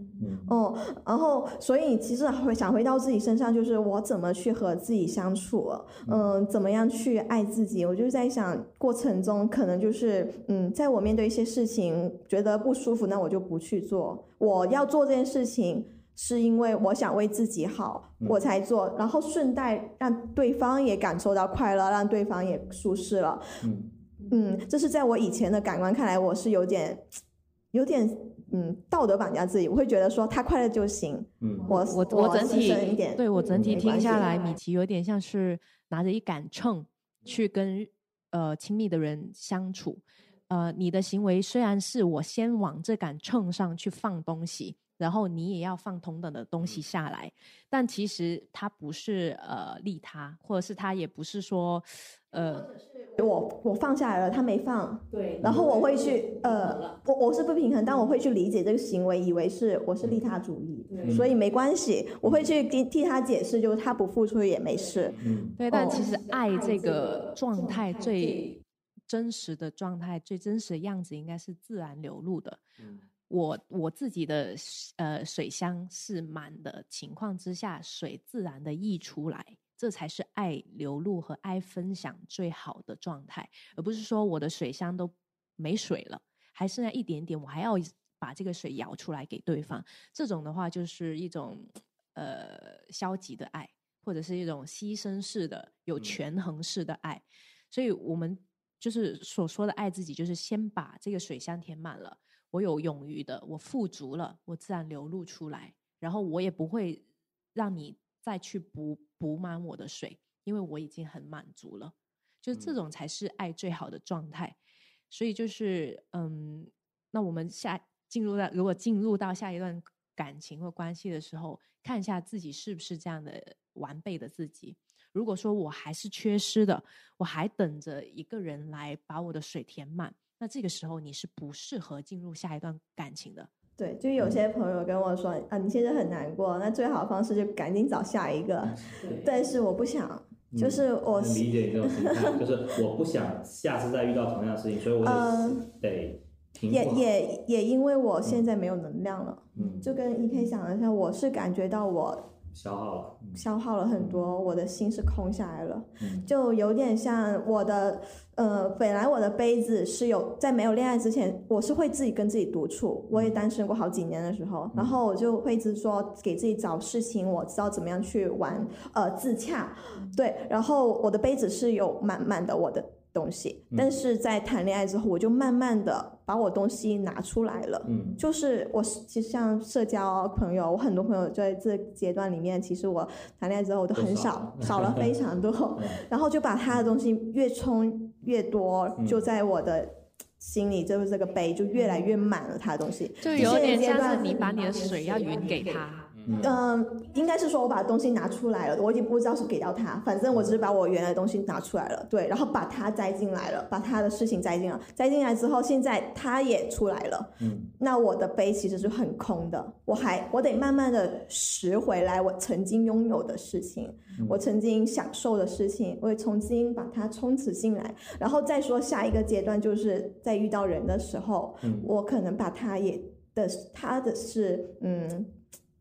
哦，然后所以其实回想回到自己身上，就是我怎么去和自己相处，嗯，怎么样去爱自己。我就在想，过程中可能就是，嗯，在我面对一些事情觉得不舒服，那我就不去做。我要做这件事情，是因为我想为自己好，我才做，然后顺带让对方也感受到快乐，让对方也舒适了。嗯。嗯，这是在我以前的感官看来，我是有点，有点嗯道德绑架自己。我会觉得说他快乐就行。嗯，我我我整体对我整体听下来，米奇有点像是拿着一杆秤去跟呃亲密的人相处。呃，你的行为虽然是我先往这杆秤上去放东西，然后你也要放同等的东西下来，但其实他不是呃利他，或者是他也不是说呃。我我放下来了，他没放，对，然后我会去呃，我我是不平衡，但我会去理解这个行为，以为是我是利他主义，所以没关系，我会去替替他解释，就是他不付出也没事，嗯，对，但其实爱这个状态最真实的状态，最真实的样子应该是自然流露的。我我自己的呃水箱是满的情况之下，水自然的溢出来。这才是爱流露和爱分享最好的状态，而不是说我的水箱都没水了，还剩下一点点，我还要把这个水舀出来给对方。这种的话，就是一种呃消极的爱，或者是一种牺牲式的、有权衡式的爱。所以，我们就是所说的爱自己，就是先把这个水箱填满了，我有勇于的，我富足了，我自然流露出来，然后我也不会让你。再去补补满我的水，因为我已经很满足了，就是这种才是爱最好的状态。所以就是嗯，那我们下进入到如果进入到下一段感情或关系的时候，看一下自己是不是这样的完备的自己。如果说我还是缺失的，我还等着一个人来把我的水填满，那这个时候你是不适合进入下一段感情的。对，就有些朋友跟我说啊，你现在很难过，那最好的方式就赶紧找下一个。但是我不想，就是我理解你这种心态，就是我不想下次再遇到同样的事情，所以我得得也也也因为我现在没有能量了，嗯，就跟 E K 想了一下，我是感觉到我。消耗了，消耗了很多，我的心是空下来了，就有点像我的，呃，本来我的杯子是有在没有恋爱之前，我是会自己跟自己独处，我也单身过好几年的时候，然后我就会一直说给自己找事情，我知道怎么样去玩，呃，自洽，对，然后我的杯子是有满满的我的。东西，但是在谈恋爱之后，我就慢慢的把我东西拿出来了。嗯，就是我其实像社交朋友，我很多朋友在这阶段里面，其实我谈恋爱之后都很少，少了非常多。[laughs] 然后就把他的东西越充越多，就在我的心里，就是这个杯就越来越满了。他的东西就有点像是你把你的水要匀给他。嗯，应该是说我把东西拿出来了，我已经不知道是给到他，反正我只是把我原来的东西拿出来了，对，然后把他摘进来了，把他的事情摘进来，摘进来之后，现在他也出来了，嗯，那我的杯其实是很空的，我还我得慢慢的拾回来我曾经拥有的事情，我曾经享受的事情，我会重新把它充值进来，然后再说下一个阶段，就是在遇到人的时候，我可能把他也的他的是嗯。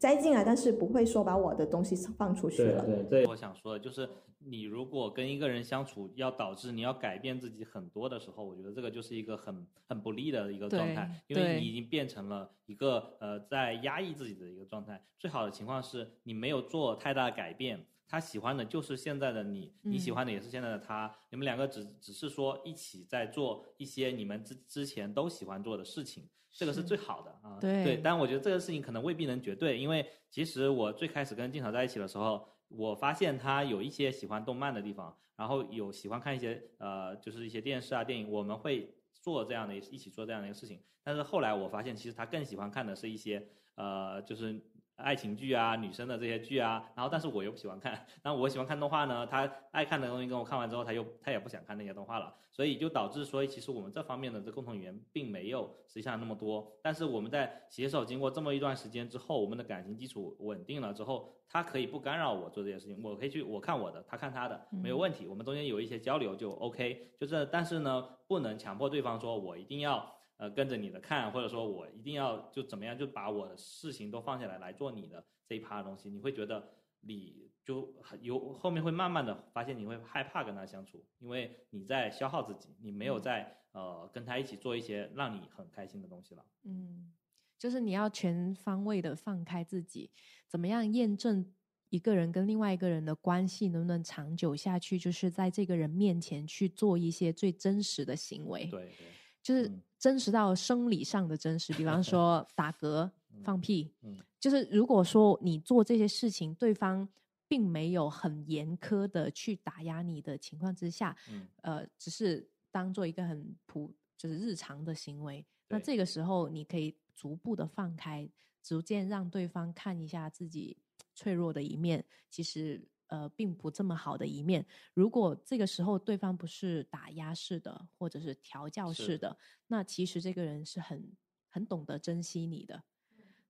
塞进来，但是不会说把我的东西放出去了。对对，我想说的就是，你如果跟一个人相处，要导致你要改变自己很多的时候，我觉得这个就是一个很很不利的一个状态，因为你已经变成了一个呃在压抑自己的一个状态。最好的情况是你没有做太大的改变，他喜欢的就是现在的你，你喜欢的也是现在的他，你们两个只只是说一起在做一些你们之之前都喜欢做的事情。这个是最好的啊，对，但我觉得这个事情可能未必能绝对，因为其实我最开始跟静草在一起的时候，我发现他有一些喜欢动漫的地方，然后有喜欢看一些呃，就是一些电视啊、电影，我们会做这样的一起做这样的一个事情。但是后来我发现，其实他更喜欢看的是一些呃，就是。爱情剧啊，女生的这些剧啊，然后但是我又不喜欢看，[laughs] 那我喜欢看动画呢，他爱看的东西跟我看完之后，他又他也不想看那些动画了，所以就导致所以，其实我们这方面的这共同语言并没有实际上那么多，但是我们在携手经过这么一段时间之后，我们的感情基础稳定了之后，他可以不干扰我做这些事情，我可以去我看我的，他看他的，没有问题，我们中间有一些交流就 OK，就是但是呢，不能强迫对方说我一定要。呃，跟着你的看，或者说我一定要就怎么样，就把我的事情都放下来来做你的这一趴的东西，你会觉得你就有后面会慢慢的发现你会害怕跟他相处，因为你在消耗自己，你没有在呃跟他一起做一些让你很开心的东西了。嗯，就是你要全方位的放开自己，怎么样验证一个人跟另外一个人的关系能不能长久下去，就是在这个人面前去做一些最真实的行为。对对。就是真实到生理上的真实，比方说 [laughs] 打嗝、放屁，就是如果说你做这些事情，对方并没有很严苛的去打压你的情况之下，呃，只是当做一个很普就是日常的行为，那这个时。候你可以逐步的放开逐渐让对方看一下自己脆弱的一面，其实呃并不这么好的一面。如果这个时候对方不是打压式的，或者是调教式的，那其实这个人是很很懂得珍惜你的。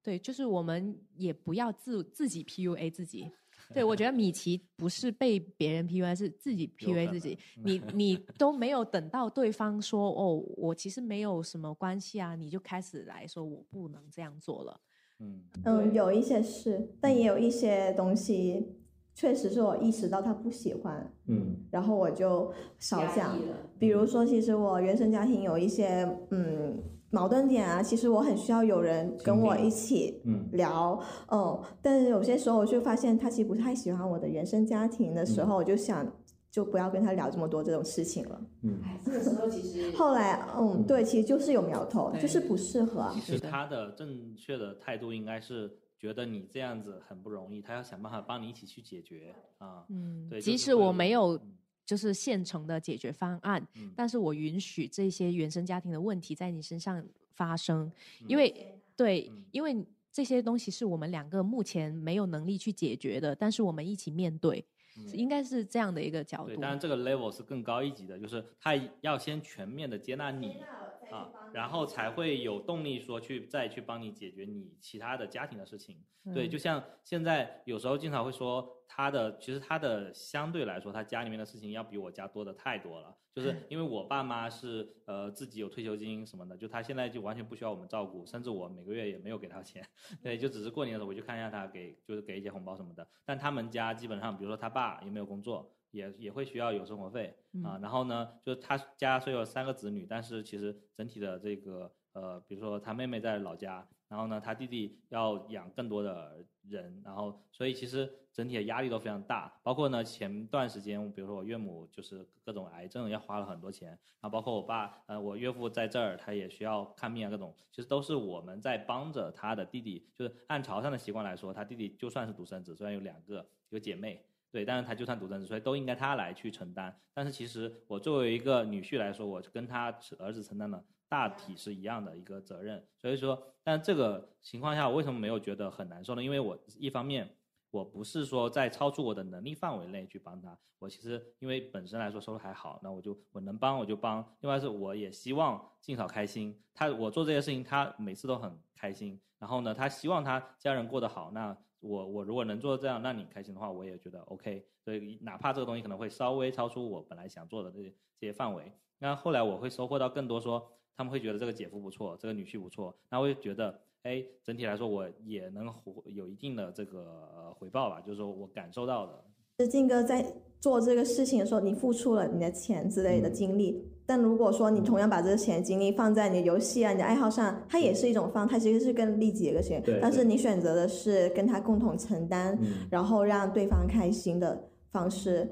对，就是我们也不要自自己 PUA 自己。[laughs] 对，我觉得米奇不是被别人 PUA，是自己 PUA 自己。你你都没有等到对方说哦，我其实没有什么关系啊，你就开始来说我不能这样做了。嗯嗯，有一些是，但也有一些东西确实是我意识到他不喜欢，嗯，然后我就少讲。比如说，其实我原生家庭有一些嗯。矛盾点啊，其实我很需要有人跟我一起聊，嗯，但是有些时候我就发现他其实不太喜欢我的原生家庭的时候，我就想就不要跟他聊这么多这种事情了。嗯，这个时候其实 [laughs] 后来，嗯，对，其实就是有苗头，就是不适合。其实他的正确的态度应该是觉得你这样子很不容易，他要想办法帮你一起去解决啊。嗯，对，即使我没有。就是现成的解决方案，但是我允许这些原生家庭的问题在你身上发生，因为对，因为这些东西是我们两个目前没有能力去解决的，但是我们一起面对，应该是这样的一个角度。当然，这个 level 是更高一级的，就是他要先全面的接纳你。啊，然后才会有动力说去再去帮你解决你其他的家庭的事情。对，就像现在有时候经常会说他的，其实他的相对来说他家里面的事情要比我家多的太多了。就是因为我爸妈是呃自己有退休金什么的，就他现在就完全不需要我们照顾，甚至我每个月也没有给他钱。[laughs] 对，就只是过年的时候我去看一下他，给就是给一些红包什么的。但他们家基本上，比如说他爸也没有工作。也也会需要有生活费啊，然后呢，就是他家虽有三个子女，但是其实整体的这个呃，比如说他妹妹在老家，然后呢，他弟弟要养更多的人，然后所以其实整体的压力都非常大。包括呢，前段时间，比如说我岳母就是各种癌症，要花了很多钱，然后包括我爸，呃，我岳父在这儿，他也需要看病啊，各种，其实都是我们在帮着他的弟弟。就是按潮汕的习惯来说，他弟弟就算是独生子，虽然有两个有姐妹。对，但是他就算独生子，所以都应该他来去承担。但是其实我作为一个女婿来说，我跟他儿子承担的大体是一样的一个责任。所以说，但这个情况下，我为什么没有觉得很难受呢？因为我一方面我不是说在超出我的能力范围内去帮他，我其实因为本身来说收入还好，那我就我能帮我就帮。另外是我也希望尽少开心，他我做这些事情，他每次都很开心。然后呢，他希望他家人过得好，那。我我如果能做到这样，让你开心的话，我也觉得 OK。所以哪怕这个东西可能会稍微超出我本来想做的这些这些范围，那后来我会收获到更多，说他们会觉得这个姐夫不错，这个女婿不错，那我会觉得，哎，整体来说我也能有一定的这个回报吧，就是说我感受到的。是静哥在做这个事情的时候，你付出了你的钱之类的精力。但如果说你同样把这个钱精力放在你的游戏啊、你的爱好上，它也是一种放，它其实是更利己的一个行为。但是你选择的是跟他共同承担，然后让对方开心的方式。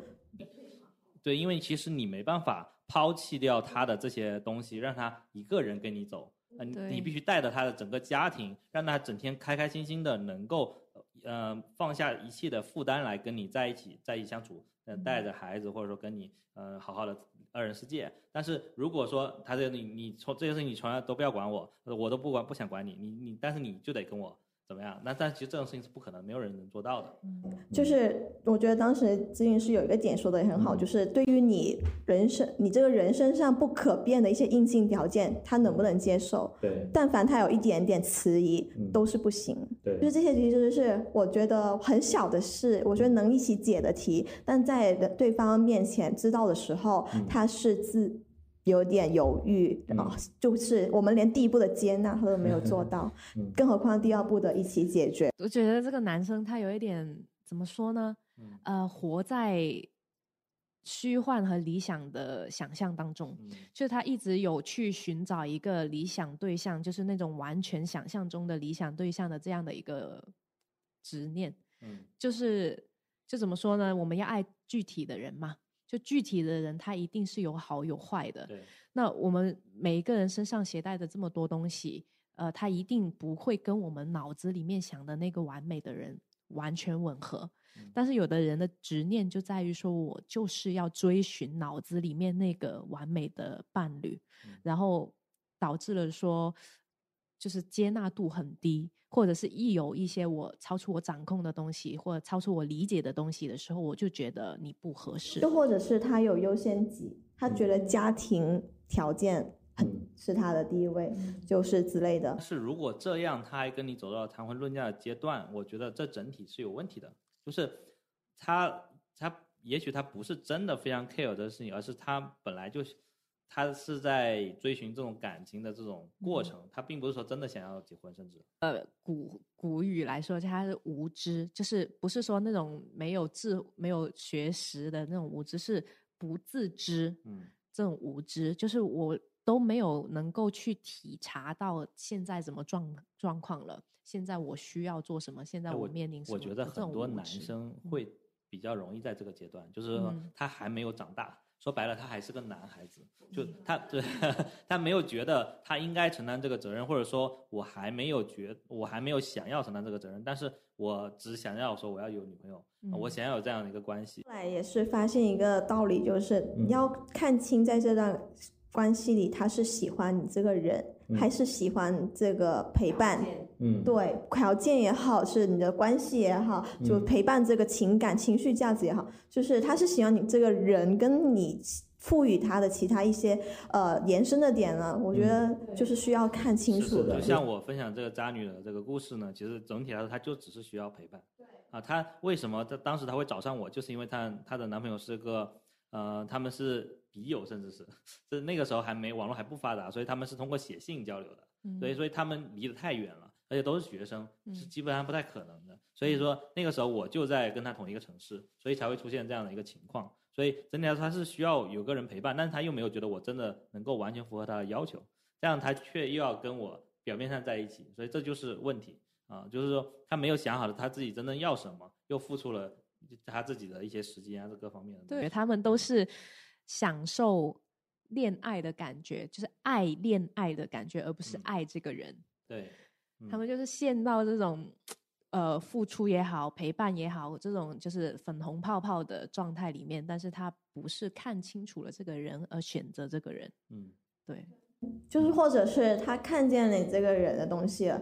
对，因为其实你没办法抛弃掉他的这些东西，让他一个人跟你走。嗯，你必须带着他的整个家庭，让他整天开开心心的，能够呃放下一切的负担来跟你在一起，在一起相处。嗯，带着孩子或者说跟你呃好好的二人世界。但是如果说他这你你从这些事情你从来都不要管我，我都不管不想管你，你你但是你就得跟我。怎么样？那但其实这种事情是不可能，没有人能做到的。就是我觉得当时咨询师有一个点说的也很好，就是对于你人生你这个人身上不可变的一些硬性条件，他能不能接受？对。但凡他有一点点迟疑，都是不行。对。就是这些其实是我觉得很小的事，我觉得能一起解的题，但在对方面前知道的时候，他是自。有点犹豫啊，就是我们连第一步的接纳他都没有做到，更何况第二步的一起解决。我觉得这个男生他有一点怎么说呢？呃，活在虚幻和理想的想象当中，就他一直有去寻找一个理想对象，就是那种完全想象中的理想对象的这样的一个执念。嗯，就是就怎么说呢？我们要爱具体的人嘛。就具体的人，他一定是有好有坏的。对。那我们每一个人身上携带的这么多东西，呃，他一定不会跟我们脑子里面想的那个完美的人完全吻合。但是有的人的执念就在于说，我就是要追寻脑子里面那个完美的伴侣，然后导致了说，就是接纳度很低，或者是一有一些我超出我掌控的东西，或者超出我理解的东西的时候，我就觉得你不合适。又或者是他有优先级，他觉得家庭条件很是他的第一位，就是之类的。是如果这样，他还跟你走到谈婚论嫁的阶段，我觉得这整体是有问题的。就是他他也许他不是真的非常 care 这个事情，而是他本来就。他是在追寻这种感情的这种过程，他并不是说真的想要结婚，甚至呃古古语来说，他是无知，就是不是说那种没有智、没有学识的那种无知，是不自知，嗯，这种无知，就是我都没有能够去体察到现在怎么状状况了，现在我需要做什么，现在我面临什么，我觉得很多男生会比较容易在这个阶段，就是他还没有长大。说白了，他还是个男孩子，就他 [laughs] 对，他没有觉得他应该承担这个责任，或者说我还没有觉，我还没有想要承担这个责任，但是我只想要说我要有女朋友，我想要有这样的一个关系。后来也是发现一个道理，就是你要看清在这段关系里，他是喜欢你这个人，还是喜欢这个陪伴。嗯，对，条件也好，是你的关系也好，就陪伴这个情感、情绪价值也好，就是他是喜欢你这个人，跟你赋予他的其他一些呃延伸的点呢，我觉得就是需要看清楚的。就像我分享这个渣女的这个故事呢，其实整体来说，她就只是需要陪伴。对。啊，她为什么她当时她会找上我，就是因为她她的男朋友是个呃，他们是笔友，甚至是，[laughs] 是那个时候还没网络还不发达，所以他们是通过写信交流的。嗯。所以，所以他们离得太远了。而且都是学生，是基本上不太可能的。所以说那个时候我就在跟他同一个城市，所以才会出现这样的一个情况。所以整体来说他是需要有个人陪伴，但是他又没有觉得我真的能够完全符合他的要求，这样他却又要跟我表面上在一起，所以这就是问题啊，就是说他没有想好了他自己真正要什么，又付出了他自己的一些时间啊，这各方面的。对他们都是享受恋爱的感觉，就是爱恋爱的感觉，而不是爱这个人。对。他们就是陷到这种，呃，付出也好，陪伴也好，这种就是粉红泡泡的状态里面，但是他不是看清楚了这个人而选择这个人，嗯，对，就是或者是他看见了你这个人的东西了。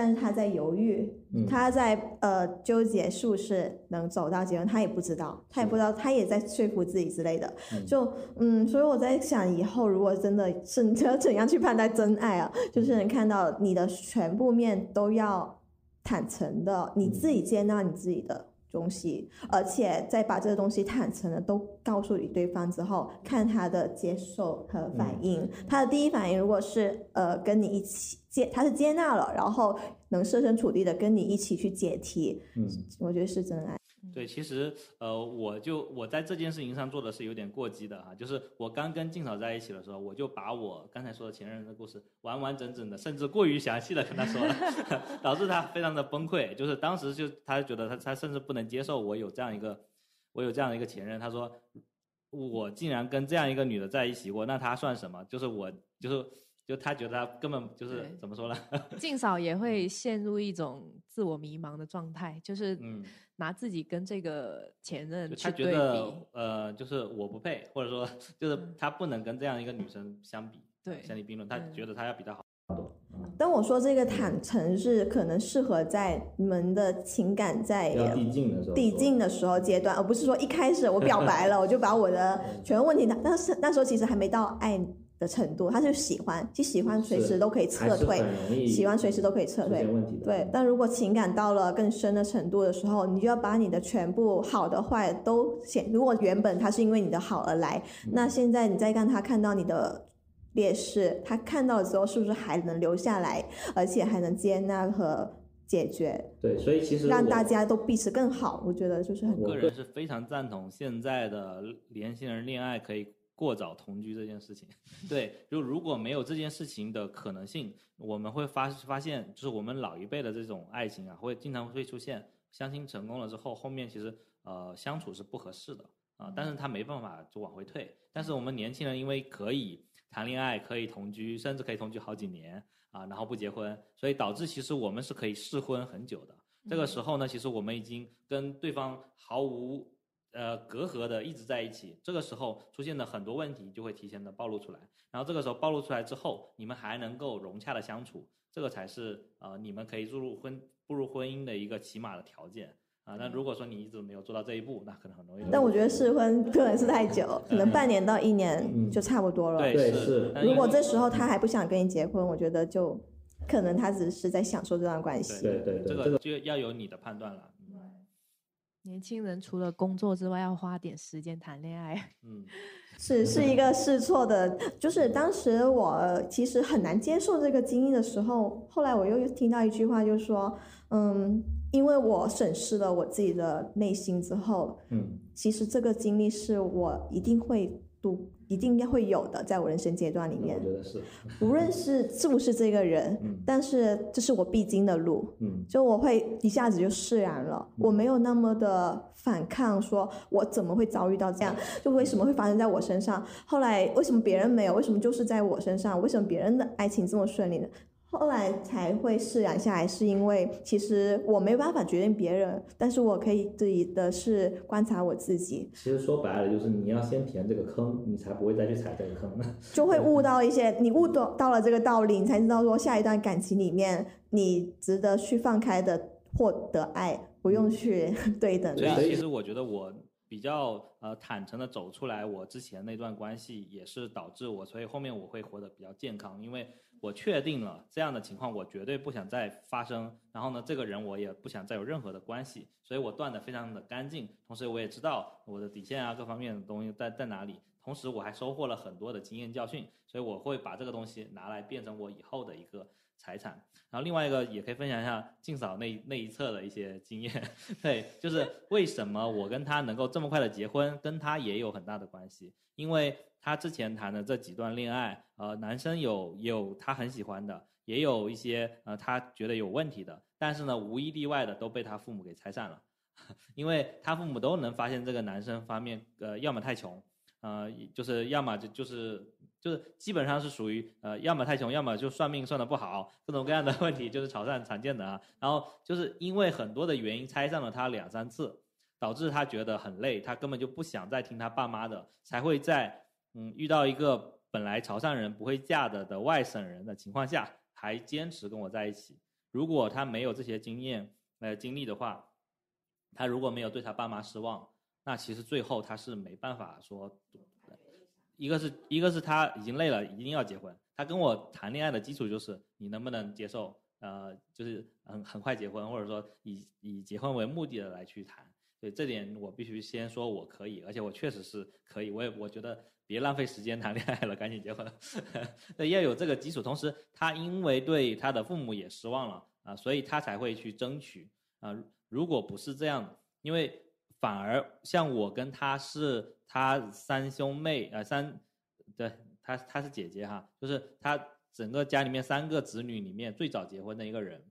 但是他在犹豫，他在呃纠结是不是能走到结婚，他也不知道，他也不知道，他也在说服自己之类的。就嗯，所以我在想，以后如果真的是 [laughs] 要怎样去判断真爱啊？就是能看到你的全部面都要坦诚的，你自己接纳你自己的。东西，而且再把这个东西坦诚的都告诉你对方之后，看他的接受和反应。他的第一反应如果是呃跟你一起接，他是接纳了，然后能设身处地的跟你一起去解题，嗯，我觉得是真爱。对，其实呃，我就我在这件事情上做的是有点过激的哈，就是我刚跟静嫂在一起的时候，我就把我刚才说的前任的故事完完整整的，甚至过于详细的跟他说了，[laughs] 导致他非常的崩溃。就是当时就他觉得他他甚至不能接受我有这样一个我有这样的一个前任，他说我竟然跟这样一个女的在一起过，那他算什么？就是我就是就他觉得他根本就是怎么说呢？[laughs] 静嫂也会陷入一种自我迷茫的状态，就是嗯。拿自己跟这个前任去对比，呃，就是我不配，或者说就是他不能跟这样一个女生相比，对，相提并论。他觉得他要比他好。当我说这个坦诚是可能适合在你们的情感在递进的时候，递进的时候阶段，而不是说一开始我表白了，我就把我的 [laughs] 全部问题，但是那时候其实还没到爱。的程度，他就喜欢，其实喜欢随时都可以撤退，喜欢随时都可以撤退。对，但如果情感到了更深的程度的时候，你就要把你的全部好的坏都显。如果原本他是因为你的好而来，那现在你再让他看到你的劣势，他看到了之后是不是还能留下来，而且还能接纳和解决？对，所以其实让大家都彼此更好，我觉得就是很。我个人是非常赞同现在的年轻人恋爱可以。过早同居这件事情，[laughs] 对，就如果没有这件事情的可能性，我们会发发现，就是我们老一辈的这种爱情啊，会经常会出现相亲成功了之后，后面其实呃相处是不合适的啊，但是他没办法就往回退。但是我们年轻人因为可以谈恋爱，可以同居，甚至可以同居好几年啊，然后不结婚，所以导致其实我们是可以试婚很久的。这个时候呢，其实我们已经跟对方毫无。呃隔阂的一直在一起，这个时候出现的很多问题就会提前的暴露出来，然后这个时候暴露出来之后，你们还能够融洽的相处，这个才是呃你们可以步入婚步入婚姻的一个起码的条件。啊，那如果说你一直没有做到这一步，那可能很容易。但我觉得试婚不能是太久，可能半年到一年就差不多了。对，是。如果这时候他还不想跟你结婚，我觉得就可能他只是在享受这段关系。对对对，这个就要有你的判断了。年轻人除了工作之外，要花点时间谈恋爱。[laughs] 嗯，是是一个试错的，就是当时我其实很难接受这个经历的时候，后来我又听到一句话，就是说，嗯。因为我审视了我自己的内心之后，嗯，其实这个经历是我一定会度，一定要会有的，在我人生阶段里面。我觉得是，无论是是不是这个人，嗯，但是这是我必经的路，嗯，就我会一下子就释然了，我没有那么的反抗，说我怎么会遭遇到这样，就为什么会发生在我身上？后来为什么别人没有？为什么就是在我身上？为什么别人的爱情这么顺利呢？后来才会释然下来，是因为其实我没办法决定别人，但是我可以自己的是观察我自己。其实说白了就是你要先填这个坑，你才不会再去踩这个坑。就会悟到一些，你悟到到了这个道理，你才知道说下一段感情里面你值得去放开的获得爱，不用去 [laughs] 对等的。所以其实我觉得我比较呃坦诚的走出来，我之前那段关系也是导致我，所以后面我会活得比较健康，因为。我确定了这样的情况，我绝对不想再发生。然后呢，这个人我也不想再有任何的关系，所以我断的非常的干净。同时，我也知道我的底线啊，各方面的东西在在哪里。同时，我还收获了很多的经验教训，所以我会把这个东西拿来变成我以后的一个财产。然后另外一个也可以分享一下静嫂那那一侧的一些经验。[laughs] 对，就是为什么我跟他能够这么快的结婚，跟他也有很大的关系，因为。他之前谈的这几段恋爱，呃，男生有有他很喜欢的，也有一些呃他觉得有问题的，但是呢，无一例外的都被他父母给拆散了，[laughs] 因为他父母都能发现这个男生方面，呃，要么太穷，呃，就是要么就就是就是基本上是属于呃，要么太穷，要么就算命算的不好，各种各样的 [laughs] 问题就是潮汕常见的啊。然后就是因为很多的原因拆散了他两三次，导致他觉得很累，他根本就不想再听他爸妈的，才会在。嗯，遇到一个本来潮汕人不会嫁的的外省人的情况下，还坚持跟我在一起。如果他没有这些经验呃经历的话，他如果没有对他爸妈失望，那其实最后他是没办法说，一个是一个是他已经累了，一定要结婚。他跟我谈恋爱的基础就是你能不能接受，呃，就是很很快结婚，或者说以以结婚为目的的来去谈。对这点我必须先说我可以，而且我确实是可以。我也我觉得。别浪费时间谈恋爱了，赶紧结婚。[laughs] 那，要有这个基础。同时，他因为对他的父母也失望了啊，所以他才会去争取啊。如果不是这样，因为反而像我跟他是他三兄妹啊，三对，他他是姐姐哈，就是他整个家里面三个子女里面最早结婚的一个人，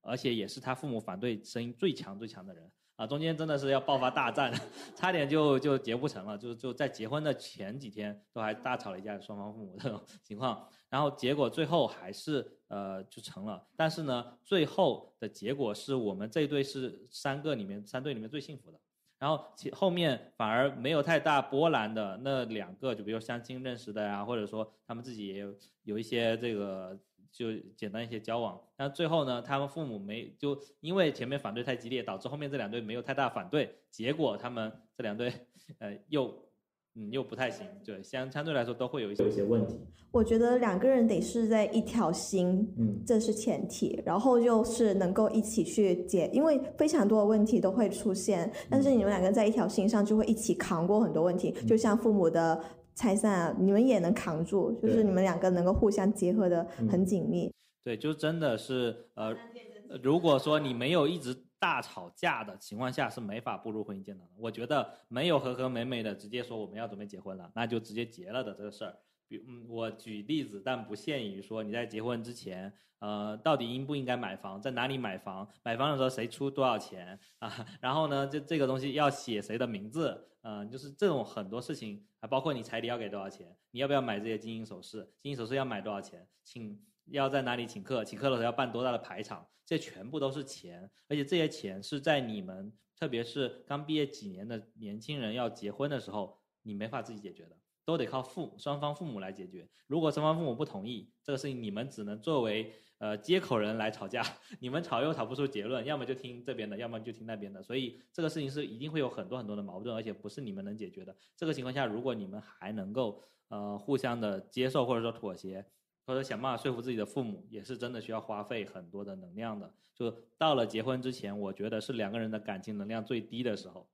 而且也是他父母反对声音最强最强的人。啊，中间真的是要爆发大战，[laughs] 差点就就结不成了，就就在结婚的前几天都还大吵了一架，双方父母这种 [laughs] 情况，然后结果最后还是呃就成了，但是呢，最后的结果是我们这一对是三个里面三对里面最幸福的，然后其后面反而没有太大波澜的那两个，就比如相亲认识的呀，或者说他们自己也有有一些这个。就简单一些交往，那最后呢，他们父母没就因为前面反对太激烈，导致后面这两对没有太大反对，结果他们这两对，呃，又嗯又不太行，对，相相对来说都会有一些有一些问题。我觉得两个人得是在一条心，嗯，这是前提，然后就是能够一起去解，因为非常多的问题都会出现，但是你们两个在一条心上就会一起扛过很多问题，就像父母的。拆散啊，你们也能扛住，就是你们两个能够互相结合的很紧密。对，就真的是呃，如果说你没有一直大吵架的情况下，是没法步入婚姻殿堂的。我觉得没有和和美美的直接说我们要准备结婚了，那就直接结了的这个事儿。比嗯，我举例子，但不限于说你在结婚之前，呃，到底应不应该买房，在哪里买房，买房的时候谁出多少钱啊？[laughs] 然后呢，这这个东西要写谁的名字？嗯，就是这种很多事情，还包括你彩礼要给多少钱，你要不要买这些金银首饰？金银首饰要买多少钱？请要在哪里请客？请客的时候要办多大的排场？这全部都是钱，而且这些钱是在你们特别是刚毕业几年的年轻人要结婚的时候，你没法自己解决的，都得靠父双方父母来解决。如果双方父母不同意这个事情，你们只能作为呃接口人来吵架，你们吵又吵不出结论，要么就听这边的，要么就听那边的。所以这个事情是一定会有很多很多的矛盾，而且不是你们能解决的。这个情况下，如果你们还能够呃互相的接受或者说妥协，或者想办法说服自己的父母，也是真的需要花费很多的能量的。就到了结婚之前，我觉得是两个人的感情能量最低的时候。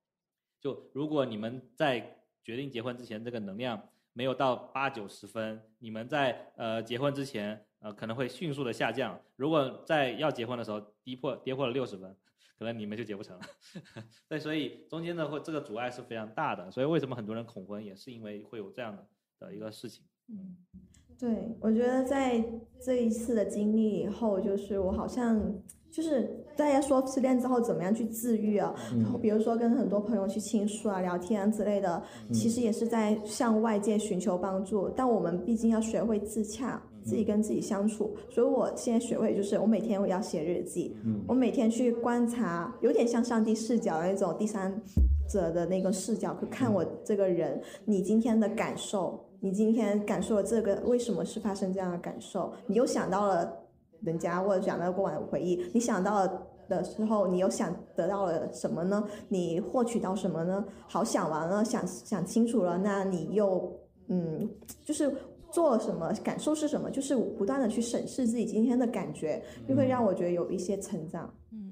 就如果你们在决定结婚之前，这个能量没有到八九十分，你们在呃结婚之前，呃可能会迅速的下降。如果在要结婚的时候跌破跌破了六十分，可能你们就结不成了。[laughs] 对，所以中间的会这个阻碍是非常大的。所以为什么很多人恐婚，也是因为会有这样的的一个事情。嗯，对，我觉得在这一次的经历以后，就是我好像。就是大家说失恋之后怎么样去治愈啊？然后比如说跟很多朋友去倾诉啊、聊天啊之类的，其实也是在向外界寻求帮助。但我们毕竟要学会自洽，自己跟自己相处。所以我现在学会就是，我每天我要写日记，我每天去观察，有点像上帝视角的那种第三者的那个视角，去看我这个人，你今天的感受，你今天感受了这个为什么是发生这样的感受？你又想到了。人家或者想到过往的回忆，你想到了的时候，你又想得到了什么呢？你获取到什么呢？好想完了，想想清楚了，那你又嗯，就是做了什么，感受是什么？就是不断的去审视自己今天的感觉，就会让我觉得有一些成长。嗯。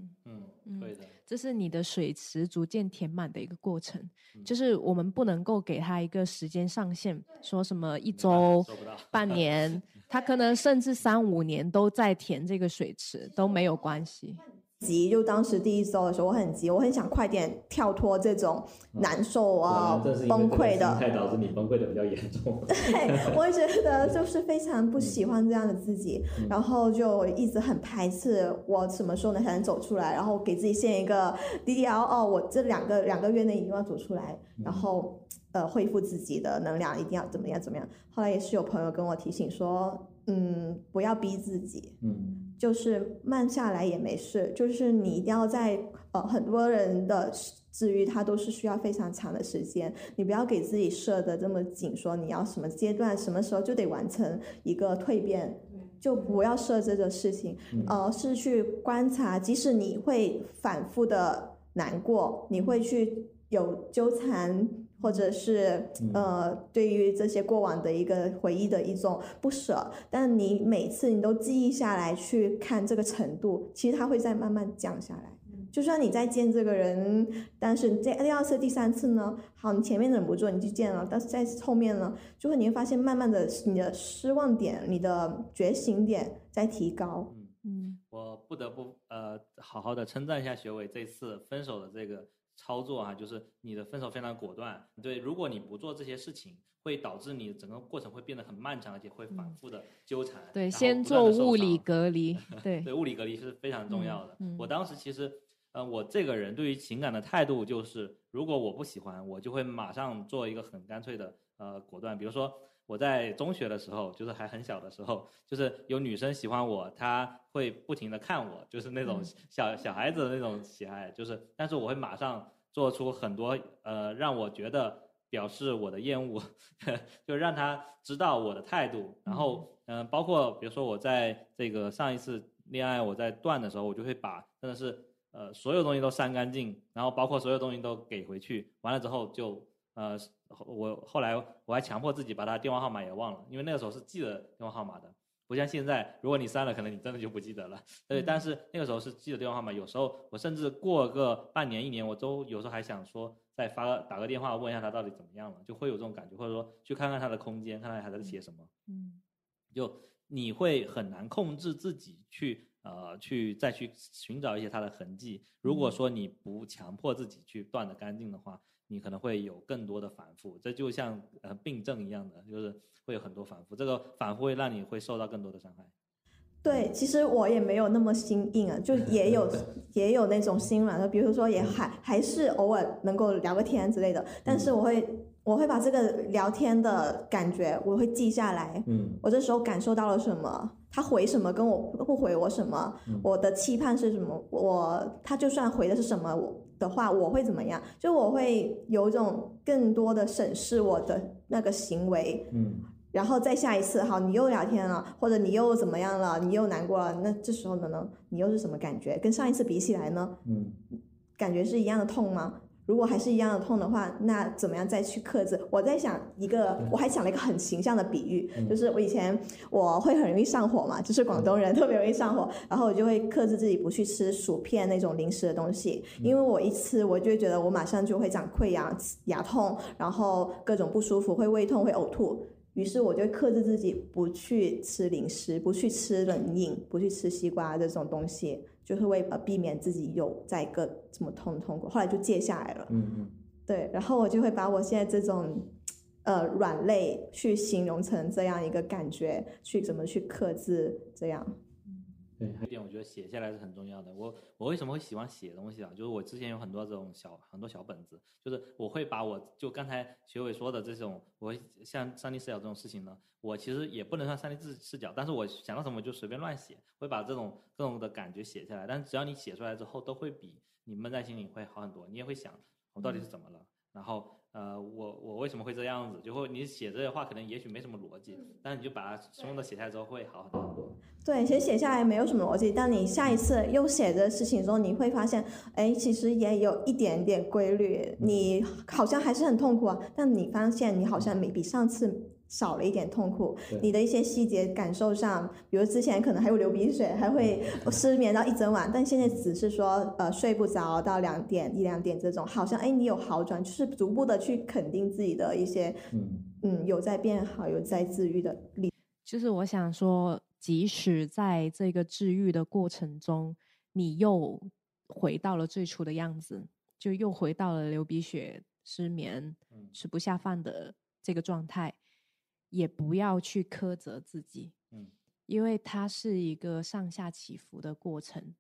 这是你的水池逐渐填满的一个过程，就是我们不能够给他一个时间上限，说什么一周、半年。[laughs] 他可能甚至三五年都在填这个水池都没有关系。急，就当时第一周的时候，我很急，我很想快点跳脱这种难受啊、崩溃的。太导致你崩溃的比较严重。[laughs] 对，我觉得就是非常不喜欢这样的自己，然后就一直很排斥。我什么时候能才能走出来？然后给自己限一个 DDL，哦，我这两个两个月内一定要走出来，然后呃恢复自己的能量，一定要怎么样怎么样。后来也是有朋友跟我提醒说，嗯，不要逼自己。嗯。就是慢下来也没事，就是你一定要在呃很多人的治愈，它都是需要非常长的时间，你不要给自己设的这么紧，说你要什么阶段什么时候就得完成一个蜕变，就不要设这个事情，呃是去观察，即使你会反复的难过，你会去有纠缠。或者是呃，对于这些过往的一个回忆的一种不舍，但你每次你都记忆下来去看这个程度，其实它会再慢慢降下来。就算你再见这个人，但是这第二次、第三次呢，好，你前面忍不住你去见了，但是在后面呢，就会你会发现慢慢的你的失望点、你的觉醒点在提高。嗯，我不得不呃好好的称赞一下学伟这次分手的这个。操作啊，就是你的分手非常果断。对，如果你不做这些事情，会导致你整个过程会变得很漫长，而且会反复的纠缠。对，先做物理隔离。[laughs] 对，对，物理隔离是非常重要的。我当时其实，呃，我这个人对于情感的态度就是，如果我不喜欢，我就会马上做一个很干脆的呃果断。比如说。我在中学的时候，就是还很小的时候，就是有女生喜欢我，她会不停的看我，就是那种小小孩子的那种喜爱，就是，但是我会马上做出很多呃让我觉得表示我的厌恶，[laughs] 就让她知道我的态度。然后嗯，包括比如说我在这个上一次恋爱我在断的时候，我就会把真的是呃所有东西都删干净，然后包括所有东西都给回去，完了之后就呃。我后来我还强迫自己把他电话号码也忘了，因为那个时候是记得电话号码的，不像现在，如果你删了，可能你真的就不记得了。对，但是那个时候是记得电话号码，有时候我甚至过个半年一年，我都有时候还想说再发个打个电话问一下他到底怎么样了，就会有这种感觉，或者说去看看他的空间，看看还在写什么。嗯，就你会很难控制自己去呃去再去寻找一些他的痕迹。如果说你不强迫自己去断的干净的话。你可能会有更多的反复，这就像呃病症一样的，就是会有很多反复，这个反复会让你会受到更多的伤害。对，其实我也没有那么心硬啊，就也有 [laughs] 也有那种心软的，比如说也还还是偶尔能够聊个天之类的，但是我会。我会把这个聊天的感觉我会记下来，嗯，我这时候感受到了什么，他回什么跟我不回我什么，我的期盼是什么，我他就算回的是什么我的话，我会怎么样？就我会有一种更多的审视我的那个行为，嗯，然后再下一次，好，你又聊天了，或者你又怎么样了，你又难过了，那这时候的呢，你又是什么感觉？跟上一次比起来呢，嗯，感觉是一样的痛吗？如果还是一样的痛的话，那怎么样再去克制？我在想一个，我还想了一个很形象的比喻，就是我以前我会很容易上火嘛，就是广东人特别容易上火，然后我就会克制自己不去吃薯片那种零食的东西，因为我一吃我就会觉得我马上就会长溃疡、牙痛，然后各种不舒服，会胃痛、会呕吐，于是我就克制自己不去吃零食，不去吃冷饮，不去吃西瓜这种东西。就是为了避免自己有在一个这么痛的痛苦，后来就戒下来了。嗯嗯，对，然后我就会把我现在这种呃软肋去形容成这样一个感觉，去怎么去克制这样。对，一点我觉得写下来是很重要的。我我为什么会喜欢写东西啊？就是我之前有很多这种小很多小本子，就是我会把我就刚才学伟说的这种，我像上帝视角这种事情呢，我其实也不能算上帝视视角，但是我想到什么就随便乱写，会把这种各种的感觉写下来。但是只要你写出来之后，都会比你闷在心里会好很多。你也会想我到底是怎么了，然后。呃，我我为什么会这样子？就会你写这些话，可能也许没什么逻辑，但是你就把它松的写下来之后，会好很多。对，其实写下来没有什么逻辑，但你下一次又写这事情的时候，你会发现，哎，其实也有一点点规律。你好像还是很痛苦啊，但你发现你好像没比上次。少了一点痛苦，你的一些细节感受上，比如之前可能还有流鼻水，还会失眠到一整晚，但现在只是说呃睡不着到两点一两点这种，好像哎你有好转，就是逐步的去肯定自己的一些嗯嗯有在变好，有在治愈的力。就是我想说，即使在这个治愈的过程中，你又回到了最初的样子，就又回到了流鼻血、失眠、吃不下饭的这个状态。也不要去苛责自己，嗯，因为它是一个上下起伏的过程。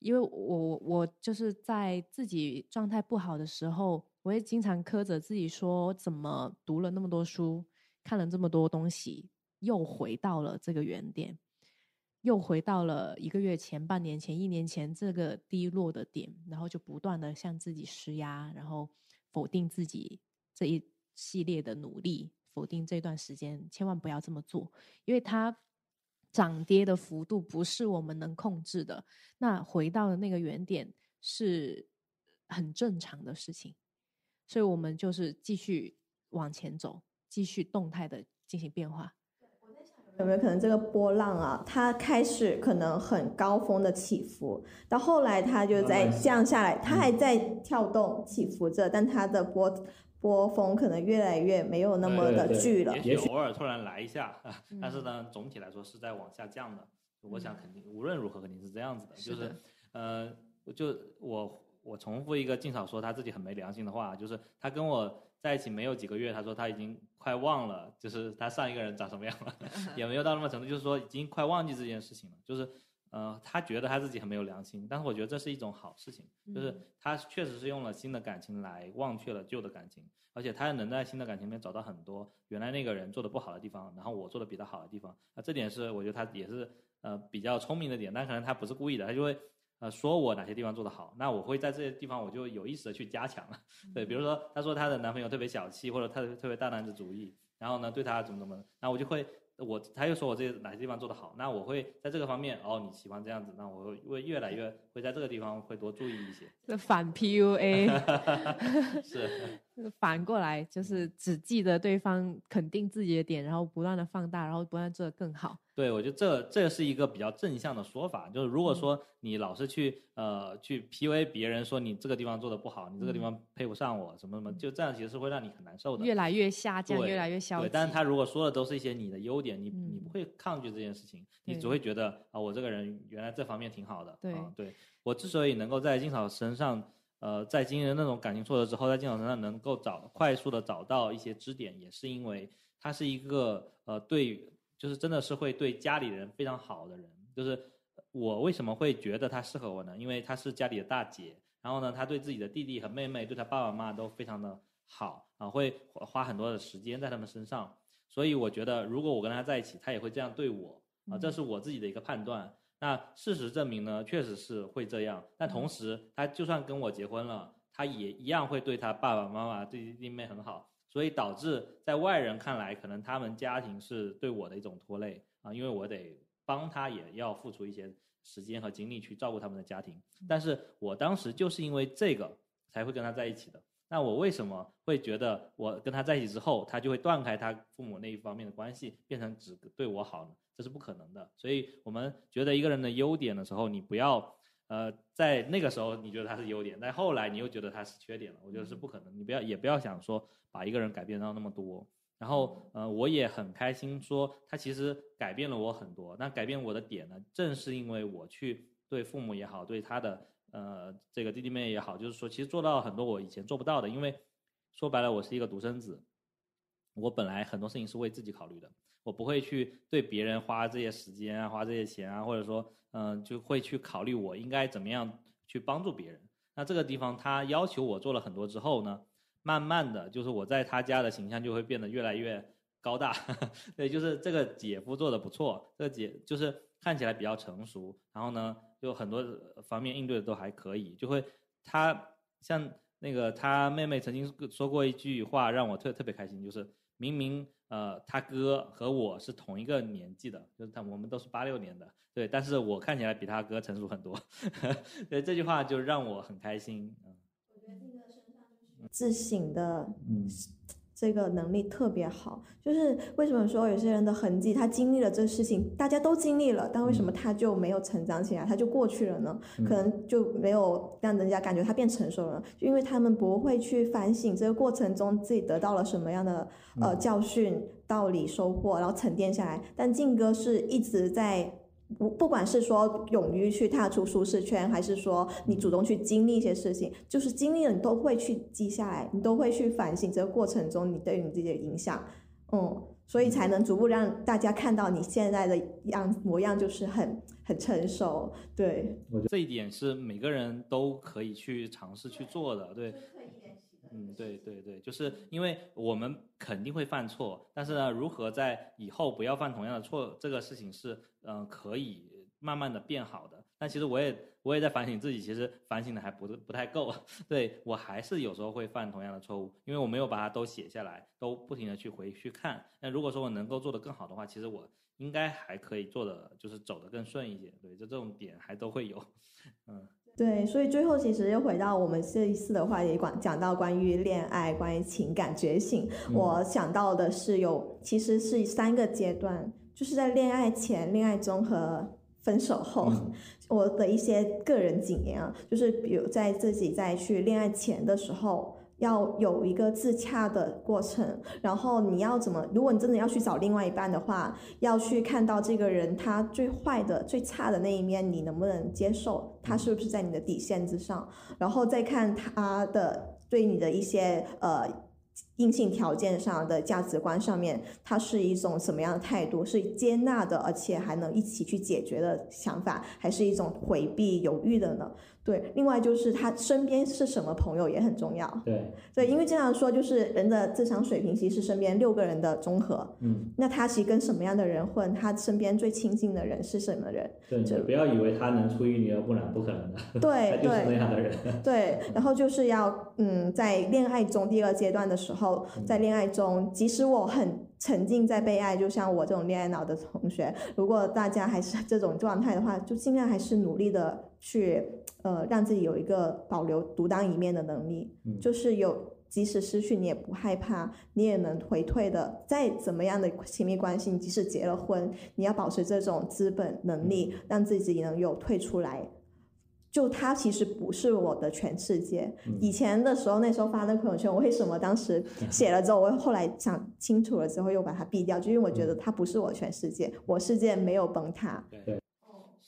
因为我我就是在自己状态不好的时候，我也经常苛责自己，说怎么读了那么多书，看了这么多东西，又回到了这个原点，又回到了一个月前、半年前、一年前这个低落的点，然后就不断的向自己施压，然后否定自己这一系列的努力。否定这段时间，千万不要这么做，因为它涨跌的幅度不是我们能控制的。那回到那个原点是很正常的事情，所以我们就是继续往前走，继续动态的进行变化。有没有可能这个波浪啊，它开始可能很高峰的起伏，到后来它就在降下来，它还在跳动起伏着，但它的波。波峰可能越来越没有那么的巨了，也许偶尔突然来一下，[laughs] 但是呢，总体来说是在往下降的。我想肯定无论如何肯定是这样子的，就是，呃，就我我重复一个静草说他自己很没良心的话，就是他跟我在一起没有几个月，他说他已经快忘了，就是他上一个人长什么样了，[laughs] 也没有到那么程度，就是说已经快忘记这件事情了，就是。呃，他觉得他自己很没有良心，但是我觉得这是一种好事情，就是他确实是用了新的感情来忘却了旧的感情，而且他能在新的感情里面找到很多原来那个人做的不好的地方，然后我做的比他好的地方，那这点是我觉得他也是呃比较聪明的点，但可能他不是故意的，他就会呃说我哪些地方做得好，那我会在这些地方我就有意识的去加强了，对，比如说他说他的男朋友特别小气或者特别特别大男子主义，然后呢对他怎么怎么，那我就会。我他又说我这哪些地方做得好，那我会在这个方面哦，你喜欢这样子，那我会越来越会在这个地方会多注意一些。这 [laughs] 反 PUA [laughs] 是。[laughs] 反过来就是只记得对方肯定自己的点，然后不断的放大，然后不断做得更好。对，我觉得这这是一个比较正向的说法。就是如果说你老是去呃去 PUA 别人，说你这个地方做的不好，你这个地方配不上我，什么什么，就这样其实是会让你很难受的。越来越下降，越来越消极。对，但是他如果说的都是一些你的优点，你你不会抗拒这件事情，你只会觉得啊，我这个人原来这方面挺好的。对，对我之所以能够在金草身上。呃，在经历那种感情挫折之后，在金老身上能够找快速的找到一些支点，也是因为他是一个呃对，就是真的是会对家里人非常好的人。就是我为什么会觉得他适合我呢？因为他是家里的大姐，然后呢，他对自己的弟弟和妹妹，对他爸爸妈妈都非常的好啊，会花很多的时间在他们身上。所以我觉得，如果我跟他在一起，他也会这样对我啊，这是我自己的一个判断。那事实证明呢，确实是会这样。但同时，他就算跟我结婚了，他也一样会对他爸爸妈妈、对弟弟妹很好。所以导致在外人看来，可能他们家庭是对我的一种拖累啊，因为我得帮他，也要付出一些时间和精力去照顾他们的家庭。但是我当时就是因为这个才会跟他在一起的。那我为什么会觉得我跟他在一起之后，他就会断开他父母那一方面的关系，变成只对我好呢？这是不可能的。所以我们觉得一个人的优点的时候，你不要呃在那个时候你觉得他是优点，但后来你又觉得他是缺点了。我觉得是不可能。你不要也不要想说把一个人改变到那么多。然后呃我也很开心说他其实改变了我很多。那改变我的点呢，正是因为我去对父母也好，对他的。呃，这个弟弟妹妹也好，就是说，其实做到很多我以前做不到的，因为说白了，我是一个独生子，我本来很多事情是为自己考虑的，我不会去对别人花这些时间啊，花这些钱啊，或者说，嗯，就会去考虑我应该怎么样去帮助别人。那这个地方他要求我做了很多之后呢，慢慢的就是我在他家的形象就会变得越来越高大，[laughs] 对，就是这个姐夫做的不错，这个姐就是看起来比较成熟，然后呢。就很多方面应对的都还可以，就会他像那个他妹妹曾经说过一句话让我特特别开心，就是明明呃他哥和我是同一个年纪的，就是他我们都是八六年的，对，但是我看起来比他哥成熟很多，[laughs] 所以这句话就让我很开心。嗯，我觉得这个身上就是自省的，嗯。这个能力特别好，就是为什么说有些人的痕迹，他经历了这个事情，大家都经历了，但为什么他就没有成长起来，他就过去了呢？可能就没有让人家感觉他变成熟了，就因为他们不会去反省这个过程中自己得到了什么样的呃教训、道理、收获，然后沉淀下来。但静哥是一直在。不，不管是说勇于去踏出舒适圈，还是说你主动去经历一些事情，就是经历了你都会去记下来，你都会去反省这个过程中你对你自己的影响，嗯，所以才能逐步让大家看到你现在的样模样，就是很很成熟。对，我觉得这一点是每个人都可以去尝试去做的，对。嗯，对对对，就是因为我们肯定会犯错，但是呢，如何在以后不要犯同样的错，这个事情是嗯可以慢慢的变好的。但其实我也我也在反省自己，其实反省的还不不太够，[laughs] 对我还是有时候会犯同样的错误，因为我没有把它都写下来，都不停的去回去看。那如果说我能够做得更好的话，其实我应该还可以做的就是走得更顺一些。对，就这种点还都会有，[laughs] 嗯。对，所以最后其实又回到我们这一次的话题，讲讲到关于恋爱、关于情感觉醒，我想到的是有其实是三个阶段，就是在恋爱前、恋爱中和分手后，[laughs] 我的一些个人经验啊，就是比如在自己在去恋爱前的时候。要有一个自洽的过程，然后你要怎么？如果你真的要去找另外一半的话，要去看到这个人他最坏的、最差的那一面，你能不能接受？他是不是在你的底线之上？然后再看他的对你的一些呃硬性条件上的价值观上面，他是一种什么样的态度？是接纳的，而且还能一起去解决的想法，还是一种回避、犹豫的呢？对，另外就是他身边是什么朋友也很重要。对，对，因为经常说就是人的智商水平其实是身边六个人的综合。嗯，那他其实跟什么样的人混，他身边最亲近的人是什么人？对，不要以为他能出淤泥而不染，不可能的。对，[laughs] 他就是那样的人。对，然后就是要嗯，在恋爱中第二阶段的时候，在恋爱中，即使我很。沉浸在被爱，就像我这种恋爱脑的同学，如果大家还是这种状态的话，就尽量还是努力的去，呃，让自己有一个保留独当一面的能力，就是有即使失去你也不害怕，你也能回退的。再怎么样的亲密关系，你即使结了婚，你要保持这种资本能力，让自己能有退出来。就他其实不是我的全世界。以前的时候，那时候发那朋友圈，我为什么当时 [laughs] 写了之后，我后来想清楚了之后又把它毙掉，就因为我觉得他不是我全世界，我世界没有崩塌。对，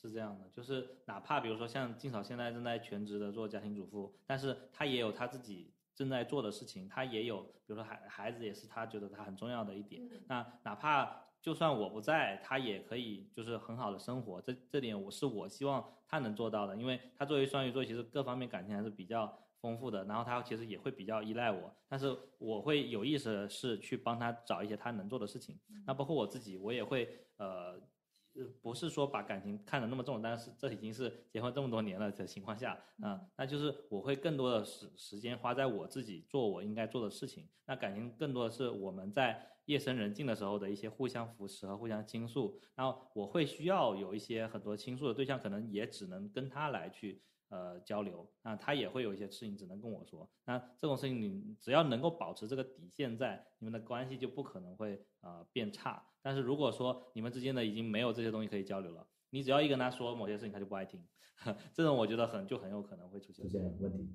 是这样的，就是哪怕比如说像静嫂现在正在全职的做家庭主妇，但是她也有她自己正在做的事情，她也有，比如说孩孩子也是她觉得她很重要的一点。那哪怕。就算我不在，她也可以就是很好的生活。这这点我是我希望她能做到的，因为她作为双鱼座，其实各方面感情还是比较丰富的，然后她其实也会比较依赖我，但是我会有意识的是去帮她找一些她能做的事情。那包括我自己，我也会呃。不是说把感情看得那么重，但是这已经是结婚这么多年了的情况下啊，那就是我会更多的时时间花在我自己做我应该做的事情。那感情更多的是我们在夜深人静的时候的一些互相扶持和互相倾诉。然后我会需要有一些很多倾诉的对象，可能也只能跟他来去呃交流。那他也会有一些事情只能跟我说。那这种事情你只要能够保持这个底线在，你们的关系就不可能会呃变差。但是如果说你们之间的已经没有这些东西可以交流了，你只要一跟他说某些事情，他就不爱听，[laughs] 这种我觉得很就很有可能会出现出现问题。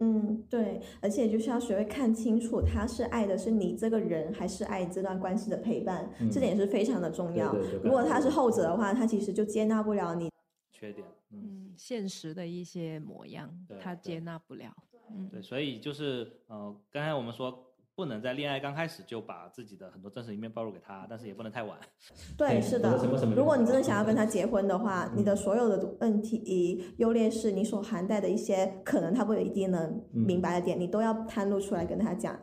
嗯，对，而且就是要学会看清楚，他是爱的是你这个人，还是爱这段关系的陪伴，这点是非常的重要。如果他是后者的话，他其实就接纳不了你缺点，嗯，现实的一些模样，他接纳不了。嗯，对，所以就是呃，刚才我们说。不能在恋爱刚开始就把自己的很多真实一面暴露给他，但是也不能太晚。对，是的。如果你真的想要跟他结婚的话，你的所有的问题、优劣势，你所涵盖的一些可能他不一定能明白的点，你都要摊露出来跟他讲，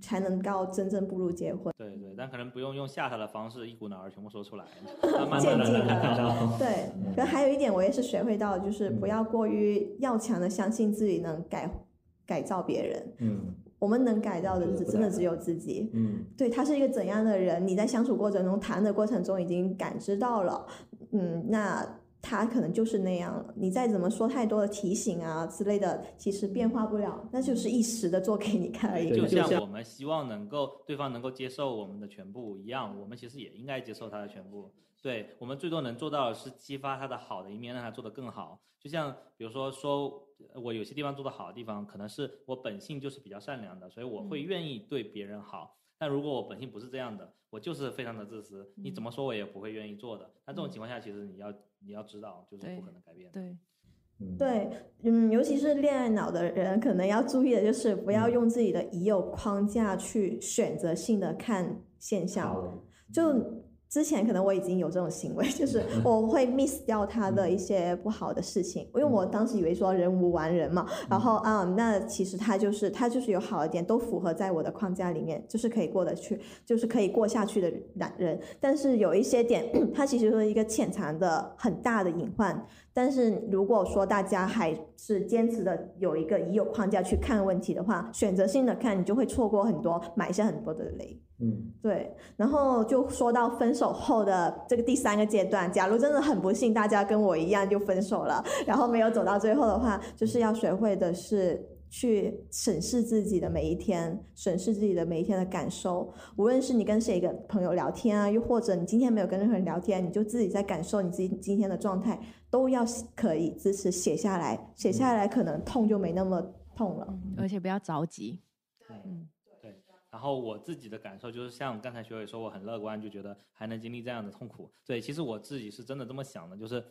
才能够真正步入结婚。对对，但可能不用用吓他的方式，一股脑儿全部说出来，[laughs] 渐进的。[laughs] 对，可还有一点我也是学会到，就是不要过于要强的相信自己能改改造别人。嗯。我们能改造的只真的只有自己。嗯，对他是一个怎样的人，你在相处过程中、谈的过程中已经感知到了。嗯，那他可能就是那样了。你再怎么说太多的提醒啊之类的，其实变化不了，那就是一时的做给你看而已。就像我们希望能够对方能够接受我们的全部一样，我们其实也应该接受他的全部。对我们最多能做到的是激发他的好的一面，让他做得更好。就像比如说，说我有些地方做得好的地方，可能是我本性就是比较善良的，所以我会愿意对别人好。但如果我本性不是这样的，我就是非常的自私，你怎么说我也不会愿意做的。那这种情况下，其实你要你要知道，就是不可能改变。对，对，嗯，尤其是恋爱脑的人，可能要注意的就是不要用自己的已有框架去选择性的看现象，就。之前可能我已经有这种行为，[laughs] 就是我会 miss 掉他的一些不好的事情，因为我当时以为说人无完人嘛，然后啊，那其实他就是他就是有好的点，都符合在我的框架里面，就是可以过得去，就是可以过下去的男人。但是有一些点，[clears throat] 他其实是一个潜藏的很大的隐患。但是如果说大家还是坚持的有一个已有框架去看问题的话，选择性的看，你就会错过很多，埋下很多的雷。嗯，对，然后就说到分手后的这个第三个阶段，假如真的很不幸，大家跟我一样就分手了，然后没有走到最后的话，就是要学会的是去审视自己的每一天，审视自己的每一天的感受，无论是你跟谁个朋友聊天啊，又或者你今天没有跟任何人聊天，你就自己在感受你自己今天的状态，都要可以支持写下来，写下来可能痛就没那么痛了，而且不要着急。嗯。然后我自己的感受就是，像刚才学伟说，我很乐观，就觉得还能经历这样的痛苦。对，其实我自己是真的这么想的，就是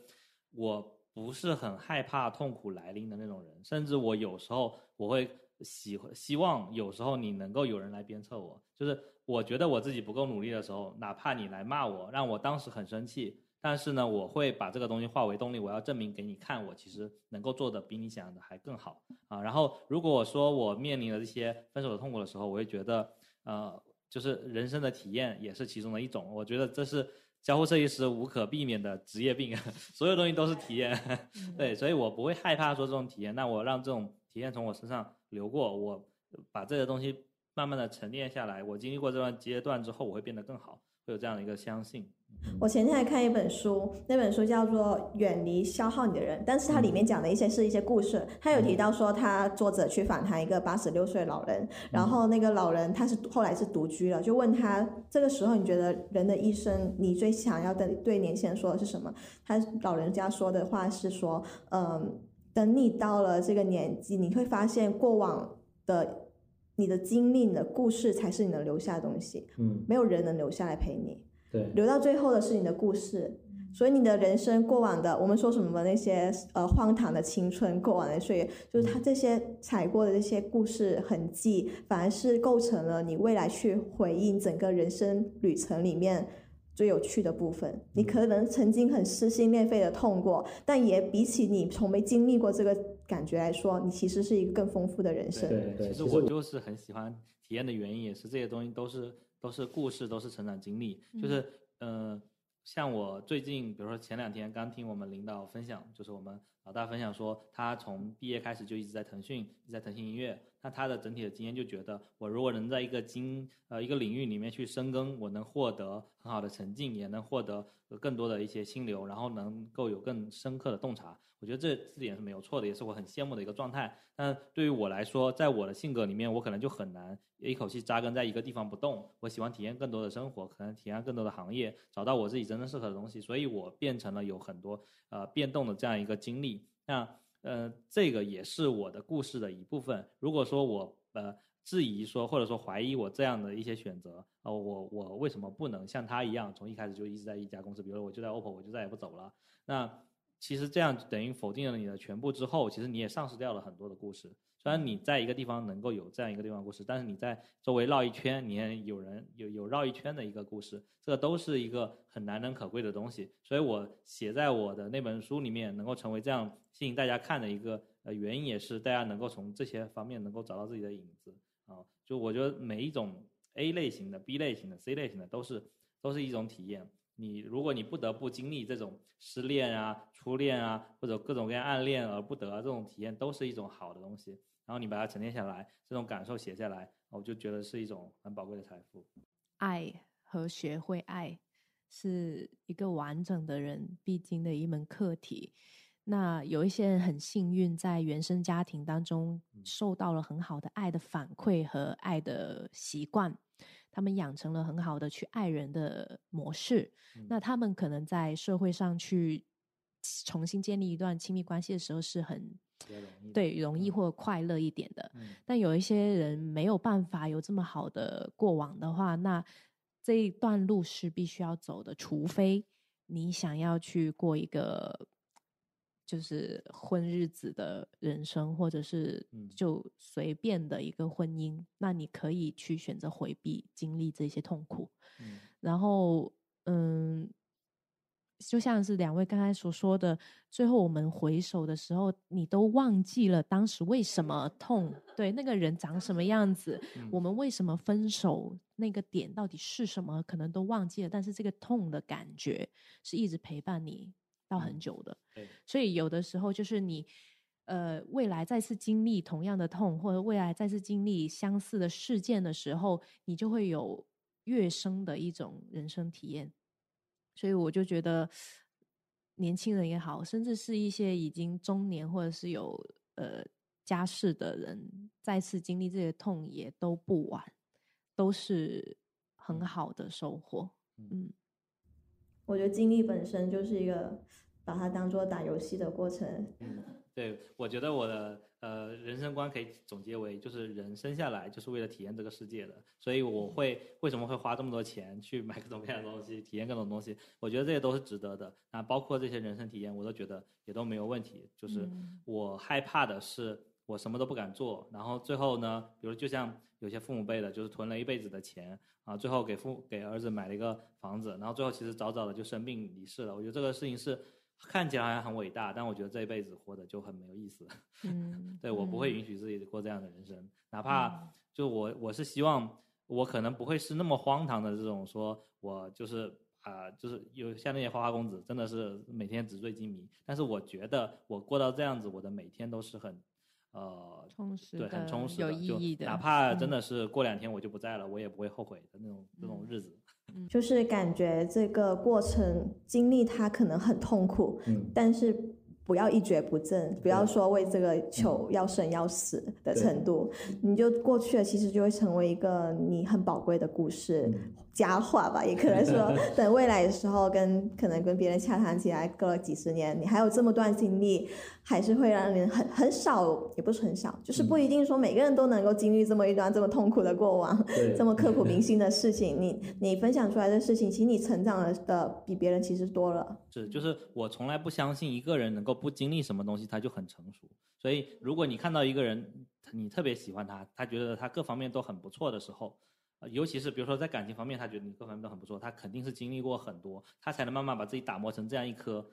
我不是很害怕痛苦来临的那种人，甚至我有时候我会喜欢希望有时候你能够有人来鞭策我，就是我觉得我自己不够努力的时候，哪怕你来骂我，让我当时很生气。但是呢，我会把这个东西化为动力，我要证明给你看，我其实能够做的比你想象的还更好啊。然后，如果我说我面临了这些分手的痛苦的时候，我会觉得，呃，就是人生的体验也是其中的一种。我觉得这是交互设计师无可避免的职业病，所有东西都是体验。[laughs] 对，所以我不会害怕说这种体验。那我让这种体验从我身上流过，我把这些东西慢慢的沉淀下来。我经历过这段阶段之后，我会变得更好，会有这样的一个相信。我前天还看一本书，那本书叫做《远离消耗你的人》，但是它里面讲的一些是一些故事。他有提到说，他作者去访谈一个八十六岁老人，然后那个老人他是后来是独居了，就问他这个时候你觉得人的一生你最想要的对年轻人说的是什么？他老人家说的话是说，嗯，等你到了这个年纪，你会发现过往的你的经历、你的故事才是你能留下的东西。嗯，没有人能留下来陪你。对，留到最后的是你的故事，所以你的人生过往的，我们说什么那些呃荒唐的青春，过往的岁月，就是他这些踩过的这些故事痕迹，反而是构成了你未来去回应整个人生旅程里面最有趣的部分。你可能曾经很撕心裂肺的痛过，但也比起你从没经历过这个感觉来说，你其实是一个更丰富的人生。对对，其实我就是很喜欢体验的原因，也是这些东西都是都是故事，都是成长经历。就是嗯，像我最近，比如说前两天刚听我们领导分享，就是我们老大分享说，他从毕业开始就一直在腾讯，一直在腾讯音乐。那他的整体的经验就觉得，我如果能在一个经呃一个领域里面去深耕，我能获得很好的成绩，也能获得更多的一些心流，然后能够有更深刻的洞察。我觉得这这点是没有错的，也是我很羡慕的一个状态。但对于我来说，在我的性格里面，我可能就很难一口气扎根在一个地方不动。我喜欢体验更多的生活，可能体验更多的行业，找到我自己真正适合的东西。所以我变成了有很多呃变动的这样一个经历。那呃，这个也是我的故事的一部分。如果说我呃质疑说，或者说怀疑我这样的一些选择，呃，我我为什么不能像他一样，从一开始就一直在一家公司？比如我就在 OPPO，我就再也不走了。那其实这样等于否定了你的全部之后，其实你也丧失掉了很多的故事。虽然你在一个地方能够有这样一个地方故事，但是你在周围绕一圈，你也有人有有绕一圈的一个故事，这都是一个很难能可贵的东西。所以我写在我的那本书里面，能够成为这样吸引大家看的一个呃原因，也是大家能够从这些方面能够找到自己的影子啊。就我觉得每一种 A 类型的、B 类型的、C 类型的，都是都是一种体验。你如果你不得不经历这种失恋啊、初恋啊，或者各种各样暗恋而不得这种体验，都是一种好的东西。然后你把它沉淀下来，这种感受写下来，我就觉得是一种很宝贵的财富。爱和学会爱是一个完整的人必经的一门课题。那有一些人很幸运，在原生家庭当中受到了很好的爱的反馈和爱的习惯，他们养成了很好的去爱人的模式。那他们可能在社会上去重新建立一段亲密关系的时候是很。对，容易或快乐一点的。但有一些人没有办法有这么好的过往的话，那这一段路是必须要走的。除非你想要去过一个就是混日子的人生，或者是就随便的一个婚姻，那你可以去选择回避经历这些痛苦。然后，嗯。就像是两位刚才所说的，最后我们回首的时候，你都忘记了当时为什么痛，对那个人长什么样子，我们为什么分手，那个点到底是什么，可能都忘记了。但是这个痛的感觉是一直陪伴你到很久的。所以有的时候就是你，呃，未来再次经历同样的痛，或者未来再次经历相似的事件的时候，你就会有越深的一种人生体验。所以我就觉得，年轻人也好，甚至是一些已经中年或者是有呃家室的人，再次经历这些痛也都不晚，都是很好的收获。嗯，我觉得经历本身就是一个把它当做打游戏的过程。嗯，对，我觉得我的。呃，人生观可以总结为，就是人生下来就是为了体验这个世界的，所以我会为什么会花这么多钱去买各种各样的东西，体验各种东西？我觉得这些都是值得的。那包括这些人生体验，我都觉得也都没有问题。就是我害怕的是，我什么都不敢做，然后最后呢，比如就像有些父母辈的，就是囤了一辈子的钱啊，最后给父给儿子买了一个房子，然后最后其实早早的就生病离世了。我觉得这个事情是。看起来好像很伟大，但我觉得这一辈子活得就很没有意思。嗯，[laughs] 对我不会允许自己过这样的人生，哪怕就我我是希望我可能不会是那么荒唐的这种，说我就是啊，就是有像那些花花公子，真的是每天纸醉金迷。但是我觉得我过到这样子，我的每天都是很呃充实，对，很充实，有意义的。哪怕真的是过两天我就不在了，我也不会后悔的那种那种日子。就是感觉这个过程经历它可能很痛苦，但是不要一蹶不振，不要说为这个球要生要死的程度，你就过去了，其实就会成为一个你很宝贵的故事。佳话吧，也可能说，[laughs] 等未来的时候跟可能跟别人洽谈起来，隔了几十年，你还有这么段经历，还是会让人很很少，也不是很少，就是不一定说每个人都能够经历这么一段这么痛苦的过往，这么刻骨铭心的事情。[laughs] 你你分享出来的事情，其实你成长的比别人其实多了。是，就是我从来不相信一个人能够不经历什么东西他就很成熟。所以如果你看到一个人，你特别喜欢他，他觉得他各方面都很不错的时候。尤其是比如说在感情方面，他觉得你各方面都很不错，他肯定是经历过很多，他才能慢慢把自己打磨成这样一颗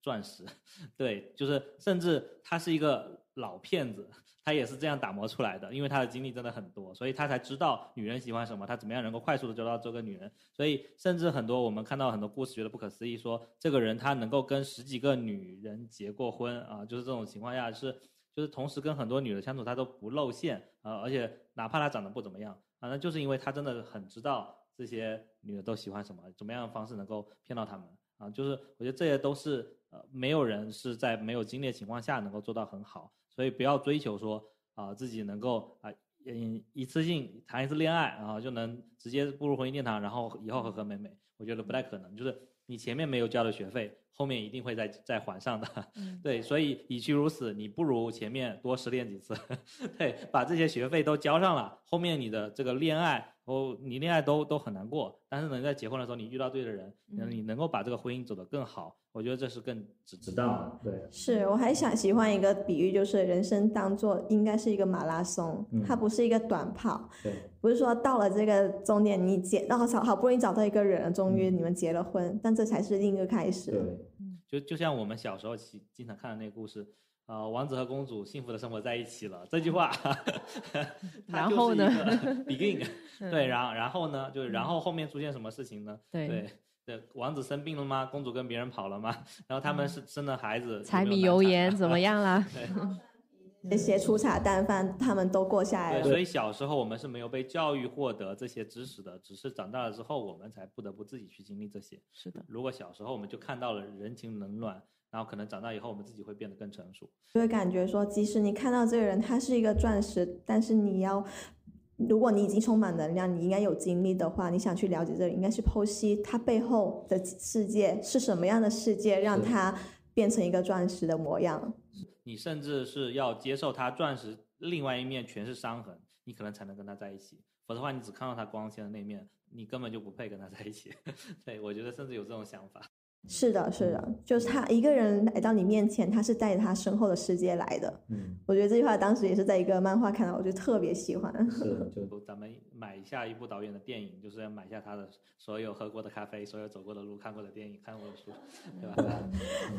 钻石。[laughs] 对，就是甚至他是一个老骗子，他也是这样打磨出来的，因为他的经历真的很多，所以他才知道女人喜欢什么，他怎么样能够快速的找到这个女人。所以甚至很多我们看到很多故事觉得不可思议，说这个人他能够跟十几个女人结过婚啊，就是这种情况下是就是同时跟很多女的相处，他都不露馅啊，而且哪怕他长得不怎么样。啊，那就是因为他真的很知道这些女的都喜欢什么，怎么样的方式能够骗到他们啊？就是我觉得这些都是呃，没有人是在没有经历的情况下能够做到很好，所以不要追求说啊自己能够啊嗯一次性谈一次恋爱然啊就能直接步入婚姻殿堂，然后以后和和美美，我觉得不太可能。就是你前面没有交的学费，后面一定会再再还上的。[laughs] 对，所以与其如此，你不如前面多失恋几次，[laughs] 对，把这些学费都交上了，后面你的这个恋爱。哦，你恋爱都都很难过，但是能，在结婚的时候你遇到对的人，你能够把这个婚姻走得更好，我觉得这是更值值当。对，是，我还想喜欢一个比喻，就是人生当做应该是一个马拉松，它不是一个短跑。对，不是说到了这个终点你结，然后好好不容易找到一个人，终于你们结了婚，但这才是另一个开始。对，就就像我们小时候经经常看的那个故事。啊，王子和公主幸福的生活在一起了。这句话，[laughs] [laughs] 然后呢？[laughs] Begin，对，然然后呢？就是然后后面出现什么事情呢？对对，王子生病了吗？公主跟别人跑了吗？然后他们是生了孩子，柴米油盐怎么样啦？这些粗茶淡饭他们都过下来了。所以小时候我们是没有被教育获得这些知识的，只是长大了之后我们才不得不自己去经历这些。是的，如果小时候我们就看到了人情冷暖。然后可能长大以后，我们自己会变得更成熟。就会感觉说，即使你看到这个人他是一个钻石，但是你要，如果你已经充满能量，你应该有精力的话，你想去了解这个，应该去剖析他背后的世界是什么样的世界，让他变成一个钻石的模样。你甚至是要接受他钻石另外一面全是伤痕，你可能才能跟他在一起。否则的话，你只看到他光鲜的那面，你根本就不配跟他在一起。[laughs] 对我觉得甚至有这种想法。是的，是的，就是他一个人来到你面前，他是带着他身后的世界来的。嗯，我觉得这句话当时也是在一个漫画看到，我就特别喜欢。是，[laughs] 就咱们买下一部导演的电影，就是要买下他的所有喝过的咖啡，所有走过的路，看过的电影，看过的书，对吧？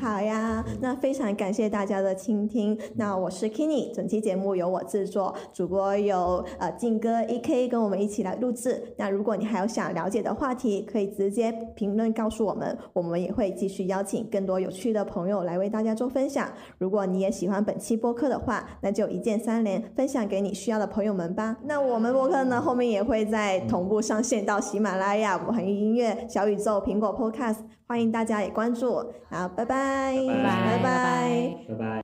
[laughs] 好呀，那非常感谢大家的倾听。那我是 Kenny，整期节目由我制作，主播有呃静哥 E.K 跟我们一起来录制。那如果你还有想了解的话题，可以直接评论告诉我们，我们也。会继续邀请更多有趣的朋友来为大家做分享。如果你也喜欢本期播客的话，那就一键三连，分享给你需要的朋友们吧。那我们播客呢，后面也会在同步上线到喜马拉雅、网易音乐、小宇宙、苹果 Podcast，欢迎大家也关注。好，拜拜，拜拜，拜拜，拜拜。